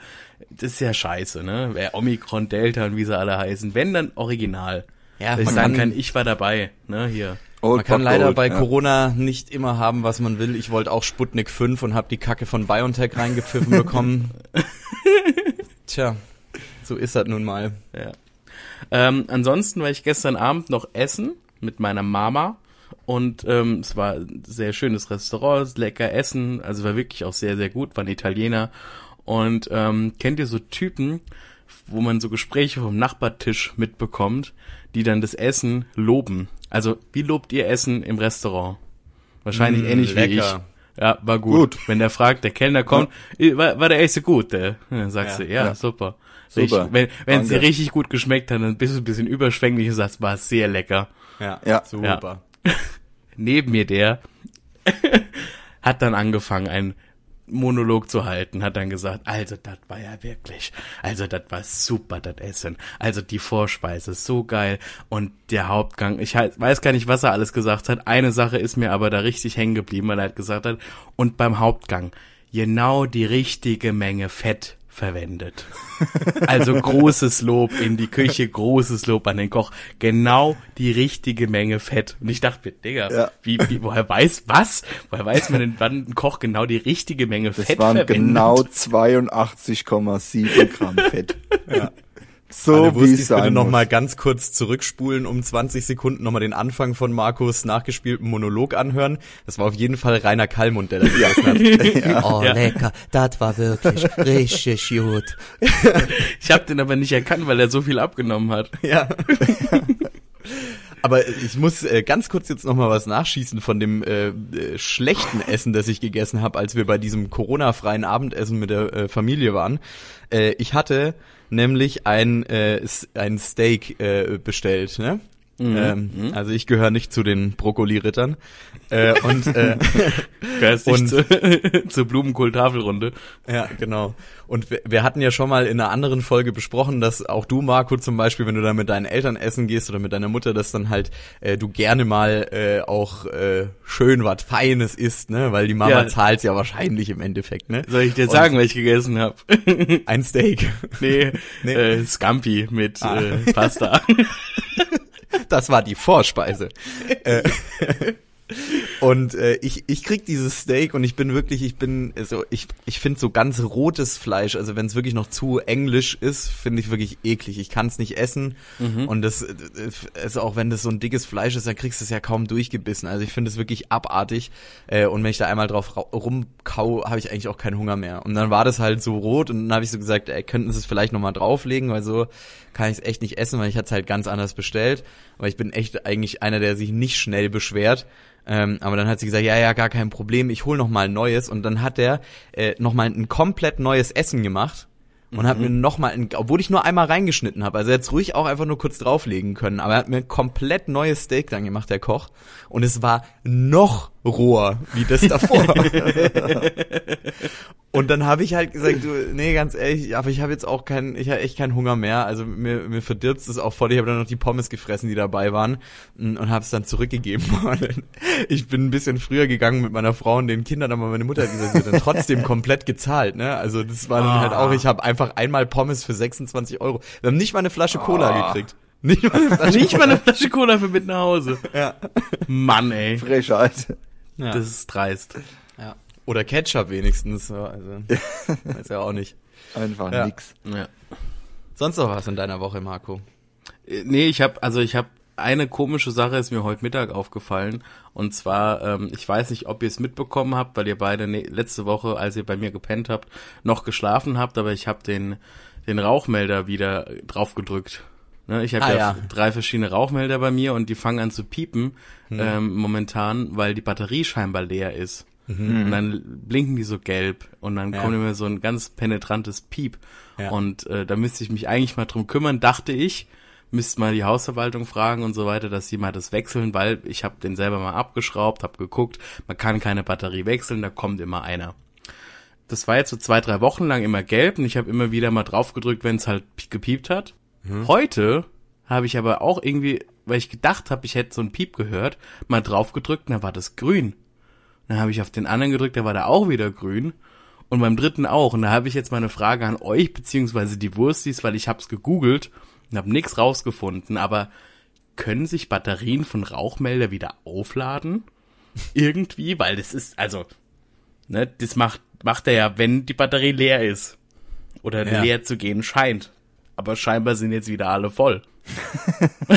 das ist ja scheiße, ne? Wer Omikron, Delta und wie sie alle heißen. Wenn dann Original. Ja, ich man sagen kann- kann, ich war dabei, ne, hier. Old Man kann leider gold, bei ja. Corona nicht immer haben, was man will. Ich wollte auch Sputnik 5 und habe die Kacke von BioNTech reingepfiffen [laughs] bekommen. Tja, so ist das nun mal. Ja. Ähm, ansonsten war ich gestern Abend noch essen mit meiner Mama und ähm, es war ein sehr schönes Restaurant, lecker Essen, also war wirklich auch sehr, sehr gut, waren Italiener. Und ähm, kennt ihr so Typen, wo man so Gespräche vom Nachbartisch mitbekommt, die dann das Essen loben? Also, wie lobt ihr Essen im Restaurant? Wahrscheinlich Mm, ähnlich wie ich. lecker. Ja, war gut. Wenn der fragt, der Kellner kommt, "Eh, war, war der Essen gut? Äh? Dann sagst Ja, du, ja, ja. super. Super. Richtig, wenn wenn es dir richtig gut geschmeckt hat, dann bist du ein bisschen überschwänglich und sagst, war sehr lecker. Ja, Ja. super. [laughs] Neben mir der [laughs] hat dann angefangen, einen Monolog zu halten, hat dann gesagt, also das war ja wirklich, also das war super, das Essen, also die Vorspeise so geil und der Hauptgang, ich halt, weiß gar nicht, was er alles gesagt hat, eine Sache ist mir aber da richtig hängen geblieben, weil er halt gesagt hat, und beim Hauptgang genau die richtige Menge Fett verwendet. Also großes Lob in die Küche, großes Lob an den Koch. Genau die richtige Menge Fett. Und ich dachte mir, Digga, Ja. wie, wie, woher weiß was? Woher weiß man denn, wann ein Koch genau die richtige Menge Das Fett waren verwendet? genau 82,7 Gramm Fett. Ja. So Alle wie es bitte sein noch muss. mal ganz kurz zurückspulen, um 20 Sekunden nochmal den Anfang von Markus nachgespielten Monolog anhören. Das war auf jeden Fall Rainer Kallmund, der da gesessen hat. [laughs] [laughs] Oh, Ja. lecker. Das war wirklich richtig gut. [laughs] Ich habe den aber nicht erkannt, weil er so viel abgenommen hat. Ja. Aber ich muss äh, ganz kurz jetzt noch mal was nachschießen von dem äh, äh, schlechten Essen, das ich gegessen habe, als wir bei diesem Corona-freien Abendessen mit der äh, Familie waren. Äh, ich hatte nämlich ein, äh, ein Steak äh, bestellt, ne? Ähm, Also ich gehöre nicht zu den Brokkoli-Rittern. Äh, und äh, [laughs] Gehörst Und- zu, [laughs] zur Blumenkohl-Tafelrunde. Ja, genau. Und wir, wir hatten ja schon mal in einer anderen Folge besprochen, dass auch du, Marco, zum Beispiel, wenn du da mit deinen Eltern essen gehst oder mit deiner Mutter, dass dann halt äh, du gerne mal äh, auch äh, schön was Feines isst, ne? Weil die Mama Ja. zahlt's ja wahrscheinlich im Endeffekt, ne? Soll ich dir Und sagen, was ich gegessen habe? Ein Steak. nee, Nee. Äh, Scampi mit Ah. äh, Pasta. [laughs] Das war die Vorspeise. äh, und äh, ich, ich krieg dieses Steak und ich bin wirklich, ich bin, also ich, ich finde so ganz rotes Fleisch, also wenn es wirklich noch zu englisch ist, finde ich wirklich eklig. Ich kann es nicht essen und das, also auch wenn das so ein dickes Fleisch ist, dann kriegst du es ja kaum durchgebissen. Also ich finde es wirklich abartig äh, und wenn ich da einmal drauf ra- rumkau, habe ich eigentlich auch keinen Hunger mehr. Und dann war das halt so rot und dann habe ich so gesagt, ey, könnten Sie es vielleicht nochmal drauflegen, weil so kann ich es echt nicht essen, weil ich hatte es halt ganz anders bestellt. Aber ich bin echt eigentlich einer, der sich nicht schnell beschwert. Ähm, aber dann hat sie gesagt, ja, ja, gar kein Problem, ich hol noch mal ein neues. Und dann hat er äh, noch mal ein komplett neues Essen gemacht. und hat mir nochmal, obwohl ich nur einmal reingeschnitten habe, also jetzt ruhig auch einfach nur kurz drauflegen können, aber er hat mir ein komplett neues Steak dann gemacht, der Koch, und es war noch roher wie das davor. und dann habe ich halt gesagt, du, nee, ganz ehrlich, aber ich habe jetzt auch keinen, ich habe echt keinen Hunger mehr, also mir, mir verdirbt es auch voll, ich habe dann noch die Pommes gefressen, die dabei waren und, und habe es dann zurückgegeben. [laughs] ich bin ein bisschen früher gegangen mit meiner Frau und den Kindern, aber meine Mutter hat gesagt, dann trotzdem komplett gezahlt, ne? Also das war dann halt auch, ich habe einfach einmal Pommes für 26 Euro. Wir haben nicht mal eine Flasche Cola gekriegt. Nicht mal eine [laughs] Flasche Nicht mal eine Flasche Cola für mit nach Hause. Ja. Mann, ey. Frechheit. Ja. Das ist dreist. ja. Oder Ketchup wenigstens. so, Also, [laughs] weiß ja auch nicht. Einfach Ja. nix. Ja. Sonst noch was in deiner Woche, Marco? Äh, Nee, ich habe also ich habe eine komische Sache ist mir heute Mittag aufgefallen und zwar ähm, ich weiß nicht, ob ihr es mitbekommen habt, weil ihr beide ne letzte Woche, als ihr bei mir gepennt habt, noch geschlafen habt, aber ich habe den den Rauchmelder wieder drauf gedrückt. Ne, ich habe Ah, ja, ja. drei verschiedene Rauchmelder bei mir und die fangen an zu piepen ähm, momentan, weil die Batterie scheinbar leer ist. Und dann blinken die so gelb und dann Ja. kommt immer so ein ganz penetrantes Piep. Ja. Und äh, da müsste ich mich eigentlich mal drum kümmern, dachte ich. Müsste mal die Hausverwaltung fragen und so weiter, dass sie mal das wechseln, weil ich habe den selber mal abgeschraubt, habe geguckt, man kann keine Batterie wechseln, da kommt immer einer. Das war jetzt so zwei, drei Wochen lang immer gelb und ich habe immer wieder mal drauf gedrückt, wenn es halt gepiept hat. Heute habe ich aber auch irgendwie, weil ich gedacht habe, ich hätte so ein Piep gehört, mal drauf gedrückt und da war das grün. Dann habe ich auf den anderen gedrückt, da war da auch wieder grün. Und beim dritten auch. Und da habe ich jetzt mal eine Frage an euch, beziehungsweise die Wurstis, weil ich hab's gegoogelt und habe nichts rausgefunden. Aber können sich Batterien von Rauchmelder wieder aufladen? [laughs] Irgendwie? Weil das ist, also, ne, das macht, macht er ja, wenn die Batterie leer ist. Oder Ja. leer zu gehen scheint. Aber scheinbar sind jetzt wieder alle voll. [laughs]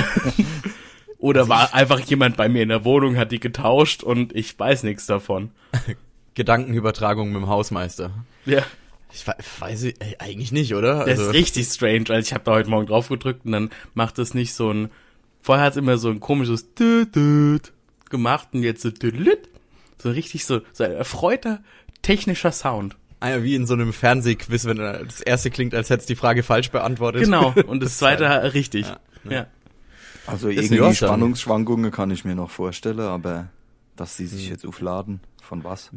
Oder war einfach jemand bei mir in der Wohnung, hat die getauscht und ich weiß nichts davon. [laughs] Gedankenübertragung mit dem Hausmeister. Ja. Ich we- weiß ich, eigentlich nicht, oder? Das Also- ist richtig strange, weil ich habe da heute Morgen drauf gedrückt und dann macht es nicht so ein. Vorher hat es immer so ein komisches Düt, gemacht und jetzt so Düdelüt. So richtig so, so ein erfreuter technischer Sound. Ah ja, wie in so einem Fernsehquiz, wenn das erste klingt, als hättest du die Frage falsch beantwortet. Genau. [laughs] Und das zweite richtig. Ja. Also Ist irgendwie in Ordnung. Spannungsschwankungen kann ich mir noch vorstellen, aber dass sie Hm. sich jetzt aufladen, von was?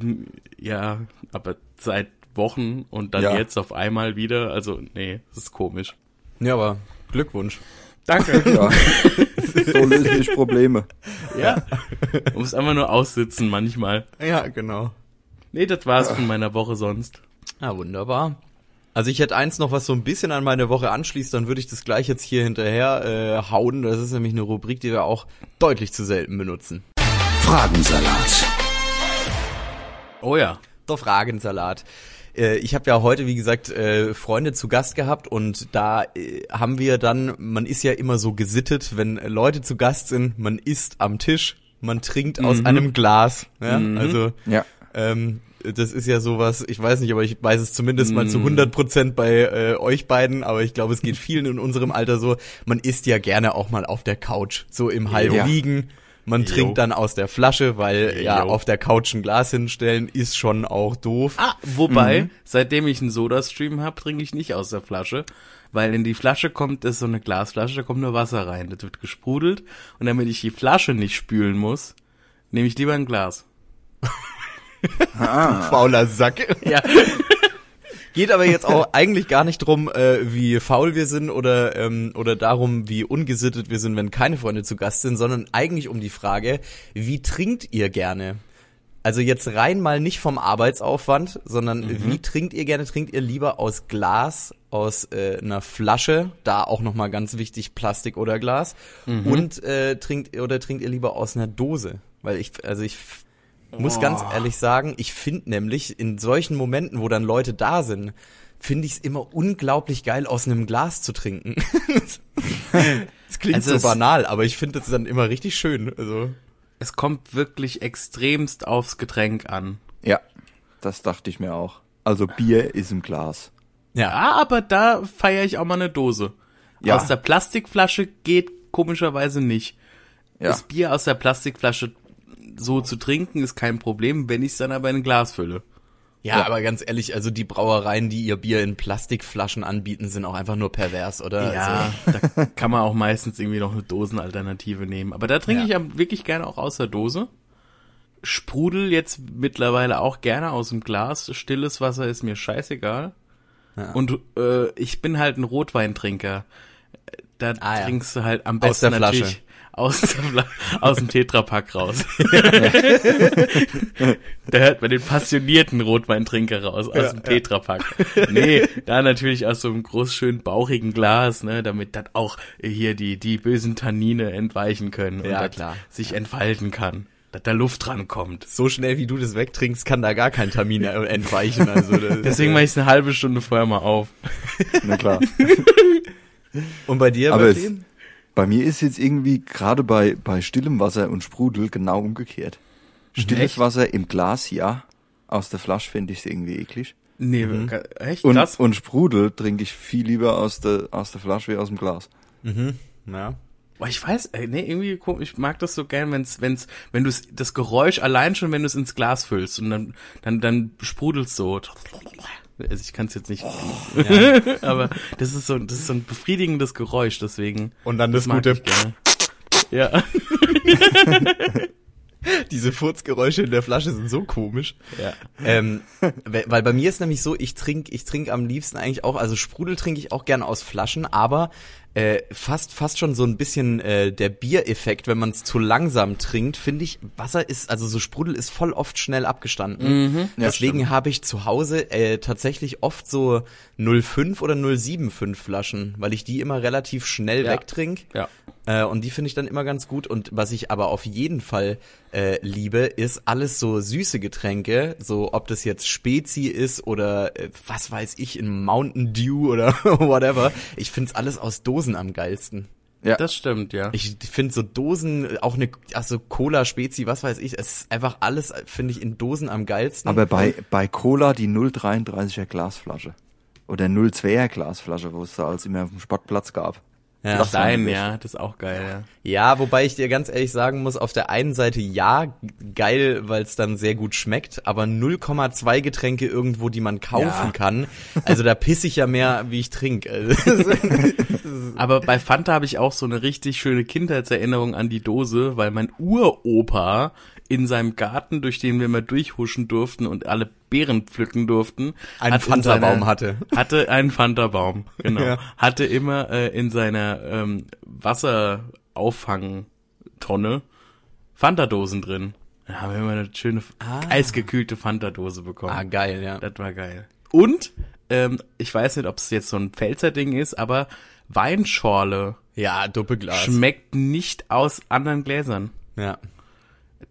Ja, aber seit Wochen und dann Ja. jetzt auf einmal wieder. Also, nee, das ist komisch. Ja, aber Glückwunsch. Danke. [laughs] Ja, [laughs] so lösen sich Probleme. ja. Man muss einfach nur aussitzen manchmal. Ja, genau. Nee, das war's von meiner Woche sonst. Ja, wunderbar. Also ich hätte eins noch, was so ein bisschen an meine Woche anschließt, dann würde ich das gleich jetzt hier hinterher äh, hauen. Das ist nämlich eine Rubrik, die wir auch deutlich zu selten benutzen. Fragensalat. Oh ja. Der Fragensalat. Äh, Ich habe ja heute, wie gesagt, äh, Freunde zu Gast gehabt und da äh, haben wir dann, man ist ja immer so gesittet, wenn Leute zu Gast sind, man isst am Tisch, man trinkt aus einem Glas. Ja? Also Ja. Ähm, das ist ja sowas, ich weiß nicht, aber ich weiß es zumindest mal zu 100 Prozent bei äh, euch beiden, aber ich glaube, es geht vielen in unserem Alter so, man isst ja gerne auch mal auf der Couch, so im halb Ja. liegen. Man Jo. trinkt dann aus der Flasche, weil ja Jo. auf der Couch ein Glas hinstellen ist schon auch doof. Ah, wobei, seitdem ich einen Soda-Stream habe, trinke ich nicht aus der Flasche, weil in die Flasche kommt, das ist so eine Glasflasche, da kommt nur Wasser rein, das wird gesprudelt und damit ich die Flasche nicht spülen muss, nehme ich lieber ein Glas. [laughs] [laughs] Fauler Sack. Ja. [laughs] Geht aber jetzt auch eigentlich gar nicht drum, äh, wie faul wir sind oder ähm, oder darum, wie ungesittet wir sind, wenn keine Freunde zu Gast sind, sondern eigentlich um die Frage, wie trinkt ihr gerne? Also jetzt rein mal nicht vom Arbeitsaufwand, sondern wie trinkt ihr gerne? Trinkt ihr lieber aus Glas, aus äh, einer Flasche, da auch noch mal ganz wichtig Plastik oder Glas, und äh, trinkt oder trinkt ihr lieber aus einer Dose? Weil ich also ich muss ganz ehrlich sagen, ich finde nämlich in solchen Momenten, wo dann Leute da sind, finde ich es immer unglaublich geil, aus einem Glas zu trinken. [laughs] Es klingt Also so es- banal, aber ich finde das dann immer richtig schön. Also Es kommt wirklich extremst aufs Getränk an. Ja, das dachte ich mir auch. Also Bier ist im Glas. Ja, aber da feiere ich auch mal eine Dose. Ja. Aus der Plastikflasche geht komischerweise nicht. Ja. Das Bier aus der Plastikflasche so zu trinken ist kein Problem, wenn ich es dann aber in ein Glas fülle. Ja, aber ganz ehrlich, also die Brauereien, die ihr Bier in Plastikflaschen anbieten, sind auch einfach nur pervers, oder? Ja, Also, [laughs] da kann man auch meistens irgendwie noch eine Dosenalternative nehmen. Aber da trinke Ja. ich am- wirklich gerne auch aus der Dose. Sprudel jetzt mittlerweile auch gerne aus dem Glas. Stilles Wasser ist mir scheißegal. Ja. Und äh, ich bin halt ein Rotweintrinker. Da Ah, ja. trinkst du halt am Aus besten der Flasche. natürlich aus, Fla aus dem Tetrapack raus. [laughs] da hört man den passionierten Rotweintrinker raus, aus dem Tetrapack. [laughs] Nee, da natürlich aus so einem groß schön bauchigen Glas, ne, damit das auch hier die, die bösen Tannine entweichen können und Ja, das klar. sich entfalten kann. Dass da Luft dran kommt. so schnell wie du das wegtrinkst, kann da gar kein Termin [laughs] entweichen. Also Deswegen mache ich es eine halbe Stunde vorher mal auf. Na klar. Und bei dir, Aber es, bei mir ist jetzt irgendwie gerade bei, bei stillem Wasser und Sprudel genau umgekehrt. Stilles Echt? Wasser im Glas, ja. Aus der Flasche finde ich irgendwie eklig. Nee, ga- echt Und, krass. und Sprudel trinke ich viel lieber aus der, aus der Flasche wie aus dem Glas. Ja. Boah, ich weiß, ey, nee, irgendwie ko- ich mag das so gern, wenn's, wenn's, wenn du das Geräusch allein schon, wenn du es ins Glas füllst und dann, dann, dann sprudelst so. Also ich kann es jetzt nicht, [laughs] aber das ist so, das ist so ein befriedigendes Geräusch, deswegen. Und dann das mag gute. Ja, [laughs] Diese Furzgeräusche in der Flasche sind so komisch. ja. Ähm, we- weil bei mir ist nämlich so, ich trinke ich trink am liebsten eigentlich auch, also Sprudel trinke ich auch gerne aus Flaschen, aber äh, fast fast schon so ein bisschen äh, der Biereffekt, wenn man es zu langsam trinkt, finde ich, Wasser ist, also so Sprudel ist voll oft schnell abgestanden. Ja, Deswegen habe ich zu Hause äh, tatsächlich oft so 0,5 oder 0,75 Flaschen, weil ich die immer relativ schnell Ja. wegtrink. Ja. Äh, und die finde ich dann immer ganz gut. Und was ich aber auf jeden Fall äh, liebe, ist alles so süße Getränke, so ob das jetzt Spezi ist oder äh, was weiß ich, in Mountain Dew oder [laughs] whatever. Ich find's alles aus Dosen am geilsten. Ja. Das stimmt, ja. Ich finde so Dosen, auch eine, also Cola, Spezi, was weiß ich, es ist einfach alles, finde ich, in Dosen am geilsten. Aber bei, bei Cola die 0,33er Glasflasche. Oder 0,2er Glasflasche, wo es da als immer auf dem Sportplatz gab. ja. das sein, ja, das ist auch geil, ja. Ja, wobei ich dir ganz ehrlich sagen muss, auf der einen Seite ja, geil, weil es dann sehr gut schmeckt, aber 0,2 Getränke irgendwo, die man kaufen Ja. kann. Also da pisse ich ja mehr, wie ich trinke. Also, [laughs] Aber bei Fanta habe ich auch so eine richtig schöne Kindheitserinnerung an die Dose, weil mein Uropa in seinem Garten, durch den wir mal durchhuschen durften und alle Beeren pflücken durften, Einen hat Fanta-Baum hatte. [laughs] Hatte einen Fanta-Baum, genau. Ja. Hatte immer äh, in seiner ähm, Wasserauffangtonne Fanta-Dosen drin. Da haben wir immer eine schöne eisgekühlte Fanta-Dose bekommen. ah, geil, ja. Das war geil. Und, ähm, ich weiß nicht, ob es jetzt so ein Pfälzer Ding ist, aber Weinschorle Ja, Doppelglas. schmeckt nicht aus anderen Gläsern. ja.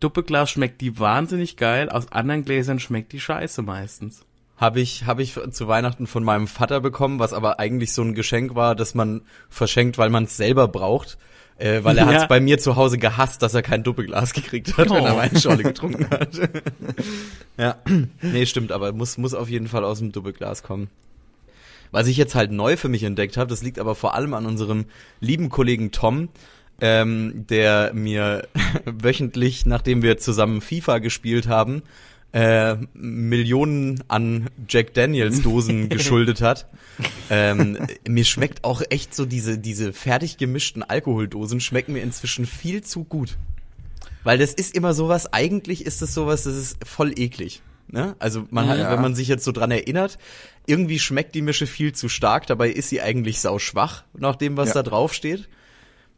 Doppelglas schmeckt die wahnsinnig geil, aus anderen Gläsern schmeckt die scheiße meistens. Habe ich, hab ich zu Weihnachten von meinem Vater bekommen, was aber eigentlich so ein Geschenk war, das man verschenkt, weil man es selber braucht. Äh, weil er [laughs] Ja. hat's bei mir zu Hause gehasst, dass er kein Doppelglas [laughs] gekriegt hat, wenn er Oh. Weinschorle getrunken hat. [laughs] ja, nee, stimmt, aber muss, muss auf jeden Fall aus dem Doppelglas kommen. Was ich jetzt halt neu für mich entdeckt habe, das liegt aber vor allem an unserem lieben Kollegen Tom, ähm, der mir [laughs] wöchentlich, nachdem wir zusammen FIFA gespielt haben, äh, Millionen an Jack Daniels Dosen [laughs] geschuldet hat. Ähm, mir schmeckt auch echt so diese, diese fertig gemischten Alkoholdosen schmecken mir inzwischen viel zu gut. Weil das ist immer sowas, eigentlich ist es sowas, das ist voll eklig. Ne? Also man hat, Ja. wenn man sich jetzt so dran erinnert, irgendwie schmeckt die Mische viel zu stark, dabei ist sie eigentlich sau schwach, nach dem, was Ja. da drauf steht.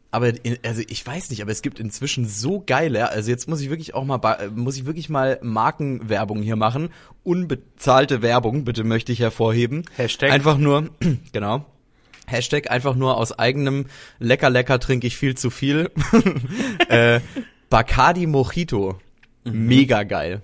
Aber in, also ich weiß nicht, aber es gibt inzwischen so geile, also jetzt muss ich wirklich auch mal muss ich wirklich mal Markenwerbung hier machen, unbezahlte Werbung, bitte möchte ich hervorheben. Hashtag. einfach nur [clears throat] genau. Hashtag einfach nur aus eigenem lecker lecker trinke ich viel zu viel. [laughs] äh, Bacardi Mojito, mega geil.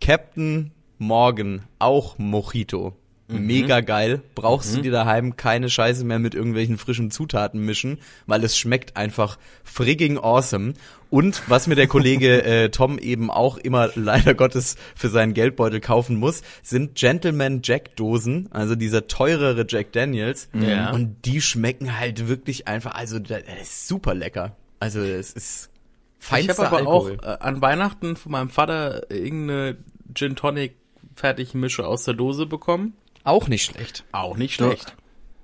Captain Morgan, auch Mojito. Mega geil. Brauchst du dir daheim keine Scheiße mehr mit irgendwelchen frischen Zutaten mischen, weil es schmeckt einfach frigging awesome. Und was mir der Kollege [laughs] äh, Tom eben auch immer leider Gottes für seinen Geldbeutel kaufen muss, sind Gentleman Jack Dosen, also dieser teurere Jack Daniels. Ja. Und die schmecken halt wirklich einfach, also das ist super lecker. Also es ist Ich feinster habe aber Alkohol. auch äh, an Weihnachten von meinem Vater irgendeine Gin Tonic Fertigmische aus der Dose bekommen. Auch nicht schlecht. Auch nicht Da- schlecht.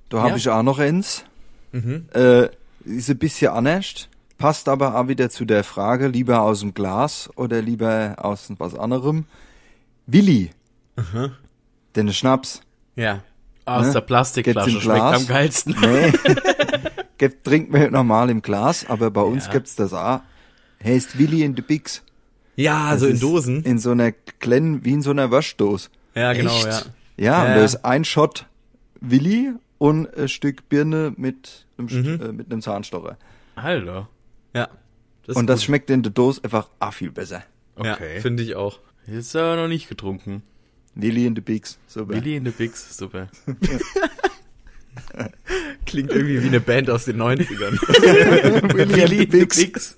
Da habe Ja. ich auch noch eins. Äh, ist ein bisschen anders, passt aber auch wieder zu der Frage, lieber aus dem Glas oder lieber aus was anderem. Willi. Den Schnaps. Ja. Aus Ne? der Plastikflasche schmeckt Glas? am geilsten. Nee. [laughs] Gibt, trinkt man normal im Glas, aber bei uns Ja. gibt's das auch. Heißt Willi in the Bigs. Ja, Das so in Dosen. In so einer kleinen, wie in so einer Waschdose. ja, genau, Echt? ja. Ja, und Ja. da ist ein Shot Willi und ein Stück Birne mit einem, Mhm. Äh, mit einem Zahnstocher. Alter. Ja. Das Und das ist schmeckt in der Dose einfach auch viel besser. gut. Okay. Ja, finde ich auch. Jetzt aber noch nicht getrunken. Willi in the Bigs. Super. Willy in the Bigs, super. [laughs] Klingt irgendwie wie eine Band aus den 90ern. [laughs] Willi in the Bigs.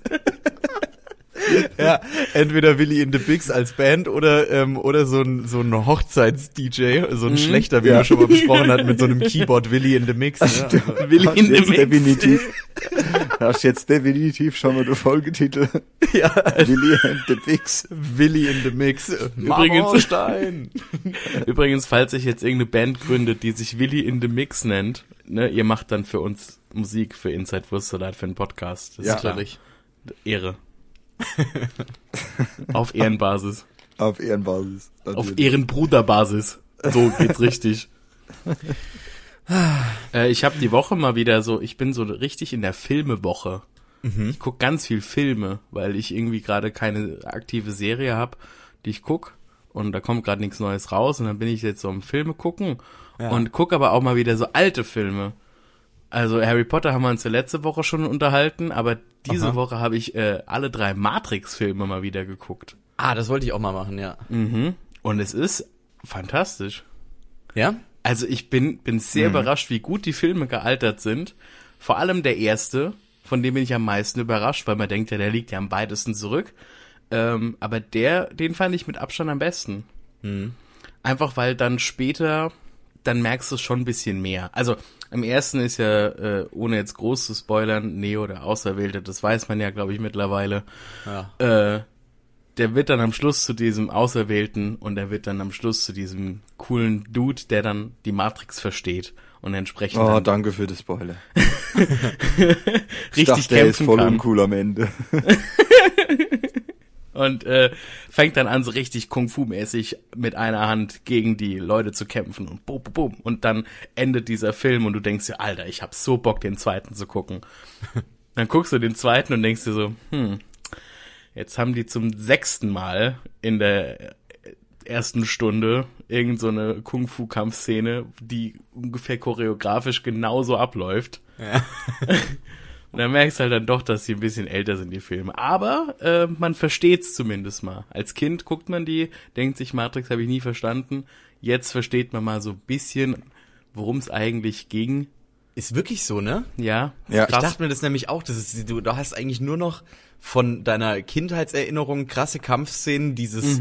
[laughs] ja, entweder Willy in the Bigs als Band oder ähm, oder so ein so ein Hochzeits-DJ, so ein schlechter, wie Ja. wir schon mal besprochen hatten, mit so einem Keyboard Willy in the Mix. Ne? Also, [laughs] Willy Hast in the jetzt Mix. definitiv, [laughs] hast jetzt definitiv schon mal den Folgetitel. ja, Willi and the Bigs. Willy in the Mix. Übrigens- Stein. Übrigens, falls sich jetzt irgendeine Band gründet, die sich Willy in the Mix nennt, ne, ihr macht dann für uns Musik für Inside Wurstsalat für einen Podcast. Das Ja. ist klar. Natürlich. Ehre. [laughs] Auf Ehrenbasis. Auf Ehrenbasis. Auf natürlich. Ehrenbruderbasis. So geht's richtig. [laughs] äh, ich habe die Woche mal wieder so, ich bin so richtig in der Filmewoche. Ich guck ganz viel Filme, weil ich irgendwie gerade keine aktive Serie habe, die ich guck und da kommt gerade nichts Neues raus und dann bin ich jetzt so am Filme gucken und guck aber auch mal wieder so alte Filme. Also Harry Potter haben wir uns ja letzte Woche schon unterhalten, aber diese Aha. Woche habe ich äh, alle drei Matrix-Filme mal wieder geguckt. Ah, das wollte ich auch mal machen, ja. Mhm. Und es ist fantastisch. Ja? Also ich bin, bin sehr überrascht, wie gut die Filme gealtert sind. Vor allem der erste, von dem bin ich am meisten überrascht, weil man denkt ja, der liegt ja am weitesten zurück. Ähm, aber der, den fand ich mit Abstand am besten. Einfach weil dann später, dann merkst du es schon ein bisschen mehr. Also im ersten ist ja, äh, ohne jetzt groß zu spoilern, Neo der Auserwählte, das weiß man ja, glaube ich, mittlerweile. Ja. Äh, der wird dann am Schluss zu diesem Auserwählten und er wird dann am Schluss zu diesem coolen Dude, der dann die Matrix versteht und entsprechend Oh, danke für das Spoiler. [laughs] Ich richtig dachte, der ist kämpfen voll kann. uncool am Ende. [laughs] Und äh, fängt dann an, so richtig Kung-Fu-mäßig mit einer Hand gegen die Leute zu kämpfen und bum, bum, bum. Und dann endet dieser Film und du denkst dir, Alter, ich hab so Bock, den zweiten zu gucken. [laughs] dann guckst du den zweiten und denkst dir so, hm, jetzt haben die zum sechsten Mal in der ersten Stunde irgend so eine Kung-Fu-Kampfszene, die ungefähr choreografisch genauso abläuft. Ja. [laughs] Und dann merkst du halt dann doch, dass sie ein bisschen älter sind, die Filme. Aber äh, man versteht's zumindest mal. Als Kind guckt man die, denkt sich, Matrix habe ich nie verstanden. Jetzt versteht man mal so ein bisschen, worum es eigentlich ging. Ist wirklich so, ne? Ja, Ja. Ich dachte mir das nämlich auch, das ist, du, du hast eigentlich nur noch von deiner Kindheitserinnerung krasse Kampfszenen, dieses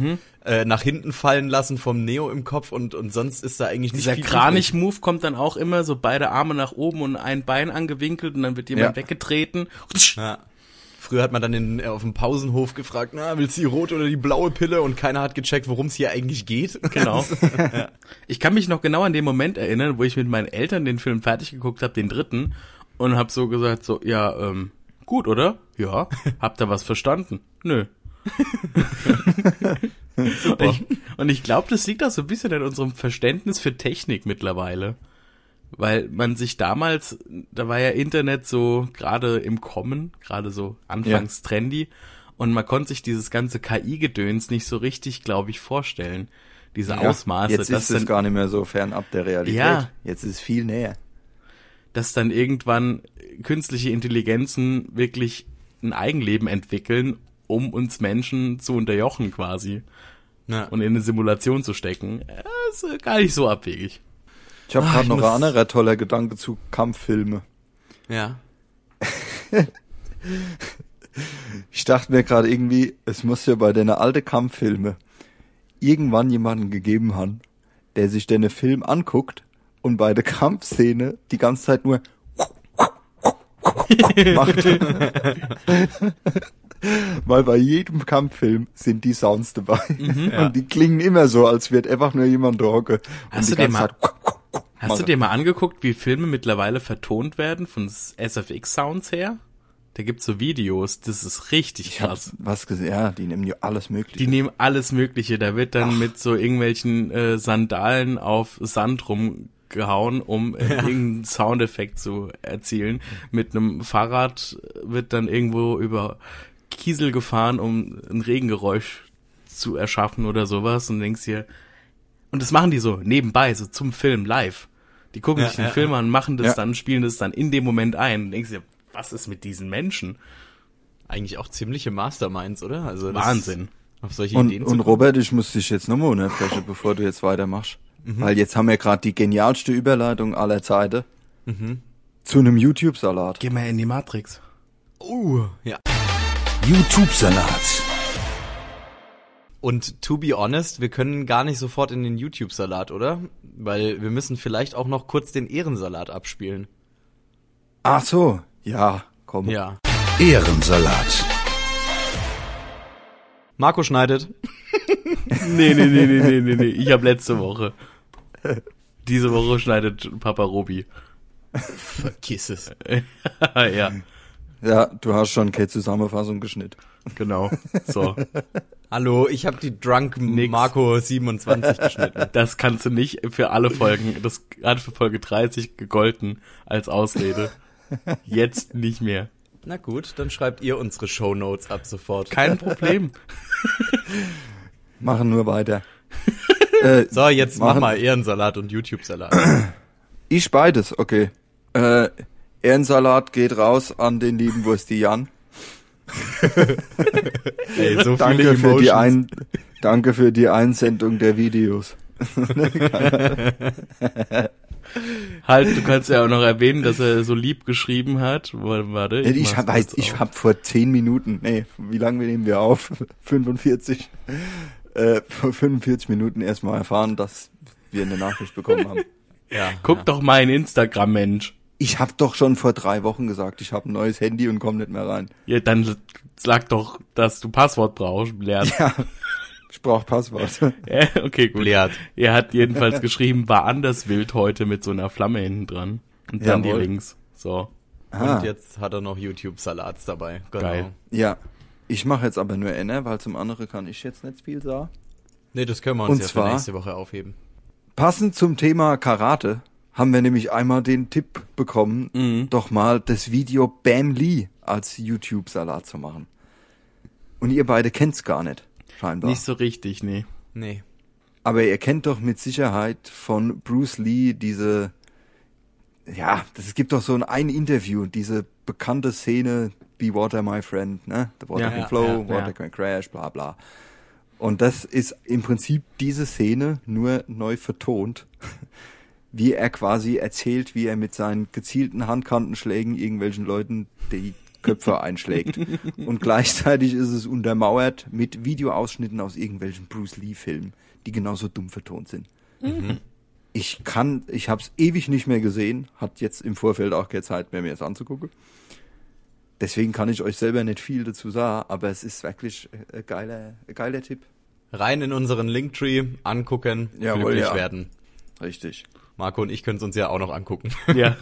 äh, nach hinten fallen lassen vom Neo im Kopf und, und sonst ist da eigentlich nicht Dieser viel Kranich-Move kommt dann auch immer so beide Arme nach oben und ein Bein angewinkelt und dann wird jemand Ja. weggetreten. Ja. Früher hat man dann in, auf dem Pausenhof gefragt, na, willst du die rote oder die blaue Pille? Und keiner hat gecheckt, worum es hier eigentlich geht. Genau. [laughs] Ich kann mich noch genau an den Moment erinnern, wo ich mit meinen Eltern den Film fertig geguckt habe, den dritten, und habe so gesagt, so, ja, ähm, gut, oder? Ja. [laughs] Habt ihr was verstanden? Nö. Und ich, und ich glaube, das liegt auch so ein bisschen an unserem Verständnis für Technik mittlerweile. Weil man sich damals, da war ja Internet so gerade im Kommen, gerade so anfangs trendy, und man konnte sich dieses ganze KI-Gedöns nicht so richtig, glaube ich, vorstellen. Diese Ja, Ausmaße, Jetzt ist es gar nicht mehr so fernab der Realität. Ja. Jetzt ist es viel näher. dass dann irgendwann künstliche Intelligenzen wirklich ein Eigenleben entwickeln, um uns Menschen zu unterjochen quasi Ja. und in eine Simulation zu stecken. Ja, ist äh, gar nicht so abwegig. Ich habe Ah, gerade noch ein anderer toller Gedanke zu Kampffilme. ja. [laughs] Ich dachte mir gerade irgendwie, es muss ja bei den alten Kampffilme irgendwann jemanden gegeben haben, der sich den Film anguckt und bei der Kampfszene die ganze Zeit nur [laughs] macht. [laughs] Weil bei jedem Kampffilm sind die Sounds dabei. Mhm. [laughs] Und die klingen immer so, als wird einfach nur jemand da hocke. Hast und du die dir ganze mal- Zeit Hast du dir mal angeguckt, wie Filme mittlerweile vertont werden von SFX-Sounds her? Da gibt's so Videos, das ist richtig krass. was gesehen, ja, die nehmen ja alles mögliche. Die nehmen alles Mögliche. Da wird dann mit so irgendwelchen äh, Sandalen auf Sand rumgehauen, um [laughs] äh, irgendeinen Soundeffekt zu erzielen. Mit einem Fahrrad wird dann irgendwo über Kiesel gefahren, um ein Regengeräusch zu erschaffen oder sowas. Und denkst dir, und das machen die so nebenbei, so zum Film live. Die gucken Ja, sich den ja, Film an, machen das Ja. dann, spielen das dann in dem Moment ein. Und denkst dir, was ist mit diesen Menschen? Eigentlich auch ziemliche Masterminds, oder? Also Wahnsinn. Auf solche und, Ideen zu und. Robert, ich muss dich jetzt nochmal unterbrechen, bevor du jetzt weitermachst. Weil jetzt haben wir gerade die genialste Überleitung aller Zeiten zu einem YouTube-Salat. Geh mal in die Matrix. Uh, ja. YouTube-Salat. Und to be honest, wir können gar nicht sofort in den YouTube-Salat, oder? Weil wir müssen vielleicht auch noch kurz den Ehrensalat abspielen. Ach so, ja, komm. Ja. Ehrensalat. Marco schneidet. [laughs] Nee, nee, nee, nee, nee, nee, nee. Ich habe letzte Woche. Diese Woche schneidet Papa Robi. Vergiss es. [laughs] ja, Ja, du hast schon keine Zusammenfassung geschnitten. genau. So. [laughs] Hallo, ich habe die Drunk Nix. Marco 27 [laughs] geschnitten. Das kannst du nicht für alle Folgen. Das hat für Folge 30 gegolten als Ausrede. Jetzt nicht mehr. Na gut, dann schreibt ihr unsere Shownotes ab sofort. Kein Problem. [laughs] Machen nur weiter. äh, So, jetzt mach Machen- mal Ehrensalat und YouTube-Salat. ich beides, okay. Äh, Ehrensalat geht raus an den lieben Wursti Jan. [laughs] Ey, so Danke für die ein, danke für die Einsendung der Videos. [laughs] Halt, du kannst ja auch noch erwähnen, dass er so lieb geschrieben hat. Warte, Ich, mach's hab, weiß, kurz ich hab vor 10 Minuten, nee, wie lange nehmen wir auf? [laughs] 45. Äh, vor 45 Minuten erstmal erfahren, dass wir eine Nachricht bekommen haben. Ja, Guck ja. doch mal in Instagram, Mensch. Ich hab doch schon vor drei Wochen gesagt, ich habe ein neues Handy und komme nicht mehr rein. Ja, dann sag doch, dass du Passwort brauchst, Lernen. Ja, ich brauch Passwort. [laughs] Ja, okay, gut. Blärt. Er hat jedenfalls geschrieben, war anders wild heute mit so einer Flamme hinten dran. Und dann Jawohl. die Links. So. Ah, Und jetzt hat er noch YouTube-Salats dabei. Genau. Geil. ja. Ich mache jetzt aber nur N, weil zum anderen kann ich jetzt nicht viel sagen. Nee, das können wir uns Und ja zwar- für nächste Woche aufheben. Passend zum Thema Karate haben wir nämlich einmal den Tipp bekommen, Mhm. doch mal das Video Bam Lee als YouTube-Salat zu machen. Und ihr beide kennt's gar nicht, scheinbar. Nicht so richtig, nee. Nee. Aber ihr kennt doch mit Sicherheit von Bruce Lee diese, ja, das, es gibt doch so ein, ein Interview, diese bekannte Szene, Be Water My Friend, ne? The Water Ja, can ja, flow, ja, Water ja. can crash, bla bla. Und das ist im Prinzip diese Szene nur neu vertont, [laughs] wie er quasi erzählt, wie er mit seinen gezielten Handkantenschlägen irgendwelchen Leuten die Köpfe [laughs] einschlägt. Und gleichzeitig ist es untermauert mit Videoausschnitten aus irgendwelchen Bruce Lee Filmen, die genauso dumm vertont sind. Ich kann, ich hab's ewig nicht mehr gesehen, hat jetzt im Vorfeld auch keine Zeit mehr, mir das anzugucken. Deswegen kann ich euch selber nicht viel dazu sagen, aber es ist wirklich ein geiler, ein geiler Tipp. Rein in unseren Linktree, angucken, Jawohl, glücklich ja. werden. Richtig. Marco und ich können es uns ja auch noch angucken. Ja.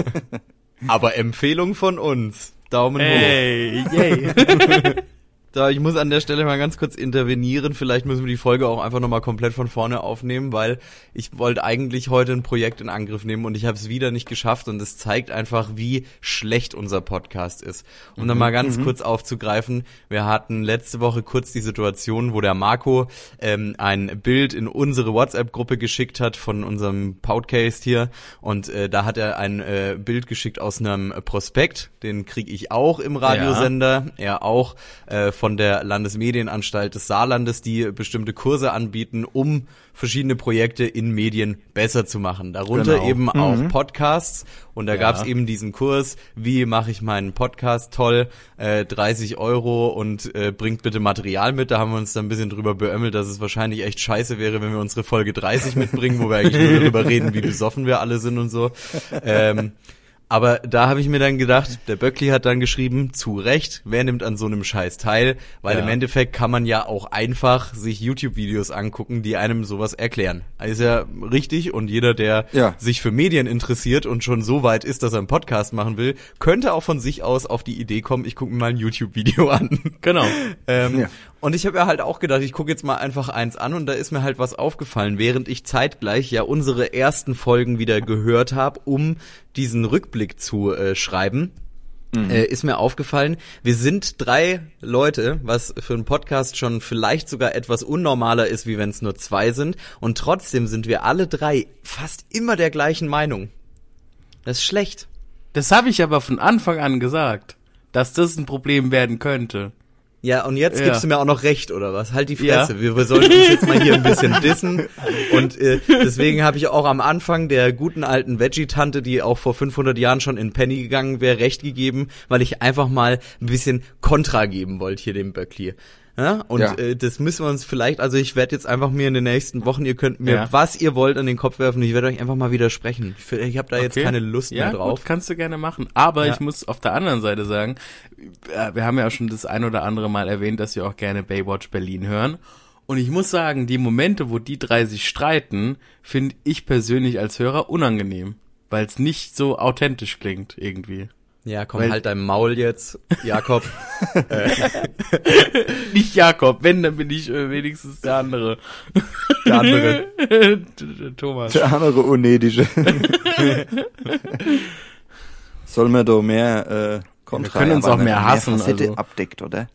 [laughs] Aber Empfehlung von uns. Daumen hoch. Hey, yay. [laughs] Da, ich muss an der Stelle mal ganz kurz intervenieren. Vielleicht müssen wir die Folge auch einfach nochmal komplett von vorne aufnehmen, weil ich wollte eigentlich heute ein Projekt in Angriff nehmen und ich habe es wieder nicht geschafft und es zeigt einfach, wie schlecht unser Podcast ist. Um dann mal ganz kurz aufzugreifen, wir hatten letzte Woche kurz die Situation, wo der Marco ähm, ein Bild in unsere WhatsApp-Gruppe geschickt hat von unserem Podcast hier und äh, da hat er ein äh, Bild geschickt aus einem Prospekt, den kriege ich auch im Radiosender, er auch äh, von der Landesmedienanstalt des Saarlandes, die bestimmte Kurse anbieten, um verschiedene Projekte in Medien besser zu machen. Darunter Genau. eben auch Podcasts. Und da Ja. gab's eben diesen Kurs, wie mache ich meinen Podcast toll, äh, 30 Euro und äh, bringt bitte Material mit. Da haben wir uns dann ein bisschen drüber beömmelt, dass es wahrscheinlich echt scheiße wäre, wenn wir unsere Folge 30 mitbringen, wo wir eigentlich nur darüber reden, wie besoffen wir alle sind und so. [laughs] Ähm, Aber da habe ich mir dann gedacht, der Böckli hat dann geschrieben, zu Recht, wer nimmt an so einem Scheiß teil? Weil Ja. im Endeffekt kann man ja auch einfach sich YouTube-Videos angucken, die einem sowas erklären. Ist ja richtig und jeder, der Ja. sich für Medien interessiert und schon so weit ist, dass er einen Podcast machen will, könnte auch von sich aus auf die Idee kommen, ich gucke mir mal ein YouTube-Video an. Genau. [laughs] Ähm, Ja. Und ich habe ja halt auch gedacht, ich gucke jetzt mal einfach eins an und da ist mir halt was aufgefallen, während ich zeitgleich ja unsere ersten Folgen wieder gehört habe, um diesen Rückblick zu äh, schreiben. Äh, ist mir aufgefallen, wir sind drei Leute, was für einen Podcast schon vielleicht sogar etwas unnormaler ist, wie wenn es nur zwei sind. Und trotzdem sind wir alle drei fast immer der gleichen Meinung. Das ist schlecht. Das habe ich aber von Anfang an gesagt, dass das ein Problem werden könnte. Ja, und jetzt Ja. gibst du mir auch noch recht, oder was? Halt die Ja. Fresse. Wir, wir sollten uns jetzt mal hier ein bisschen [laughs] dissen. Und äh, deswegen habe ich auch am Anfang der guten alten Veggie-Tante, die auch vor 500 Jahren schon in Penny gegangen wäre, recht gegeben, weil ich einfach mal ein bisschen Kontra geben wollte hier dem Böckli. Ja, und Ja. Äh, das müssen wir uns vielleicht, also ich werde jetzt einfach mir in den nächsten Wochen, ihr könnt mir Ja. was ihr wollt an den Kopf werfen, ich werde euch einfach mal widersprechen. Ich, ich habe da jetzt Okay. keine Lust ja, mehr drauf. Gut, kannst du gerne machen. Aber ich muss auf der anderen Seite sagen, äh, wir haben ja auch schon das ein oder andere Mal erwähnt, dass wir auch gerne Baywatch Berlin hören. Und ich muss sagen, die Momente, wo die drei sich streiten, finde ich persönlich als Hörer unangenehm. Weil es nicht so authentisch klingt, irgendwie. Ja, komm, Weil- halt dein Maul jetzt, Jakob. [laughs] [laughs] Nicht Jakob, wenn, dann bin ich äh, wenigstens der andere. Der andere. [laughs] Thomas. Der andere unedische. Soll man da mehr äh, Kontra Wir können uns auch mehr hassen, Facette also. abdeckt, oder?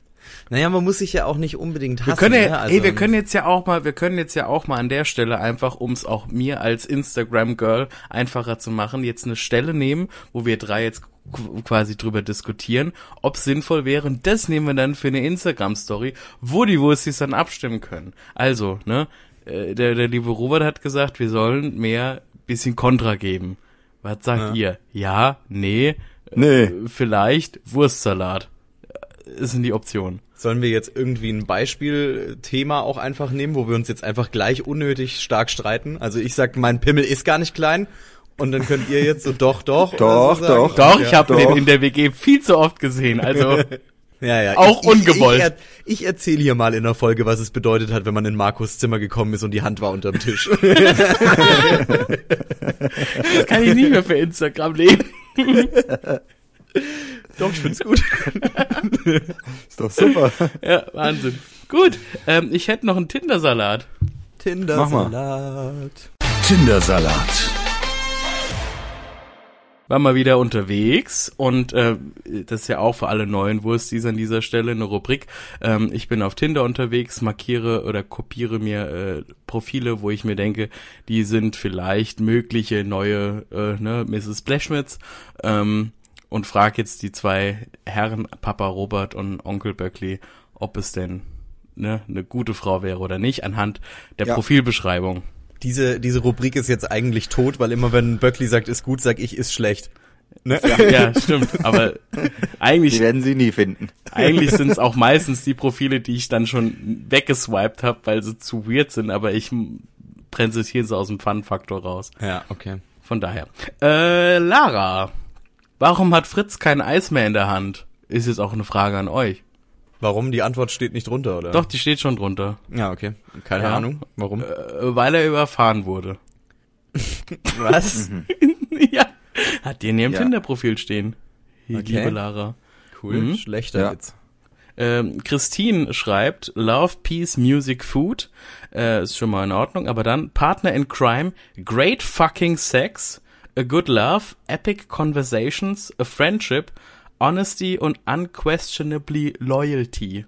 Naja, man muss sich ja auch nicht unbedingt hassen. Wir können ja, ne? Also- ey, wir können jetzt ja auch mal, wir können jetzt ja auch mal an der Stelle einfach, um es auch mir als Instagram-Girl einfacher zu machen, jetzt eine Stelle nehmen, wo wir drei jetzt qu- quasi drüber diskutieren, ob sinnvoll wäre. Und das nehmen wir dann für eine Instagram-Story, wo die Wurstis dann abstimmen können. Also, ne, äh, der, der liebe Robert hat gesagt, wir sollen mehr bisschen Kontra geben. Was sagt ihr? Ja, nee, Nee. äh, vielleicht Wurstsalat. Äh, Das sind die Optionen. Sollen wir jetzt irgendwie ein Beispielthema auch einfach nehmen, wo wir uns jetzt einfach gleich unnötig stark streiten? Also ich sag, mein Pimmel ist gar nicht klein. Und dann könnt ihr jetzt so doch, doch. Doch, so doch. Doch, ich habe den in der WG viel zu oft gesehen. Also [laughs] Ja, ja. Auch ich, ungewollt. Ich, ich, er, ich erzähle hier mal in der Folge, was es bedeutet hat, wenn man in Markus Zimmer gekommen ist und die Hand war unterm Tisch. [laughs] das kann ich nicht mehr für Instagram leben. [laughs] doch, ich find's gut. [laughs] Ist doch super. Ja, Wahnsinn. Gut, ähm, ich hätte noch einen Tindersalat. Tinder Mach mal. Salat. Tindersalat. War mal wieder unterwegs und äh, das ist ja auch für alle neuen Wurstis an dieser Stelle eine Rubrik. Ähm, ich bin auf Tinder unterwegs, markiere oder kopiere mir äh, Profile, wo ich mir denke, die sind vielleicht mögliche neue äh, ne, Mrs. Blechschmitz ähm, und frage jetzt die zwei Herren, Papa Robert und Onkel Böckli, ob es denn ne, eine gute Frau wäre oder nicht, anhand der Ja. Profilbeschreibung. Diese, diese Rubrik ist jetzt eigentlich tot, weil immer wenn Böckli sagt, ist gut, sag ich, ist schlecht. Ne? Ja, stimmt. Aber eigentlich Die werden sie nie finden. Eigentlich sind es auch meistens die Profile, die ich dann schon weggeswiped habe, weil sie zu weird sind, aber ich präsentiere sie aus dem Fun-Faktor raus. Ja, okay. Von daher. Äh, Lara, warum hat Fritz kein Eis mehr in der Hand? Ist jetzt auch eine Frage an euch. Warum? Die Antwort steht nicht drunter, oder? Doch, die steht schon drunter. Ja, okay. Keine Ja. Ahnung. Warum? Äh, weil er überfahren wurde. [laughs] Was? [laughs] ja. Hat die in ihrem Ja. Tinder-Profil stehen. Die Okay. liebe Lara. Cool. Mhm. Schlechter Ja. Witz. Ähm, Christine schreibt, Love, Peace, Music, Food. Äh, ist schon mal in Ordnung. Aber dann Partner in Crime, Great Fucking Sex, A Good Love, Epic Conversations, A Friendship, Honesty und Unquestionably Loyalty.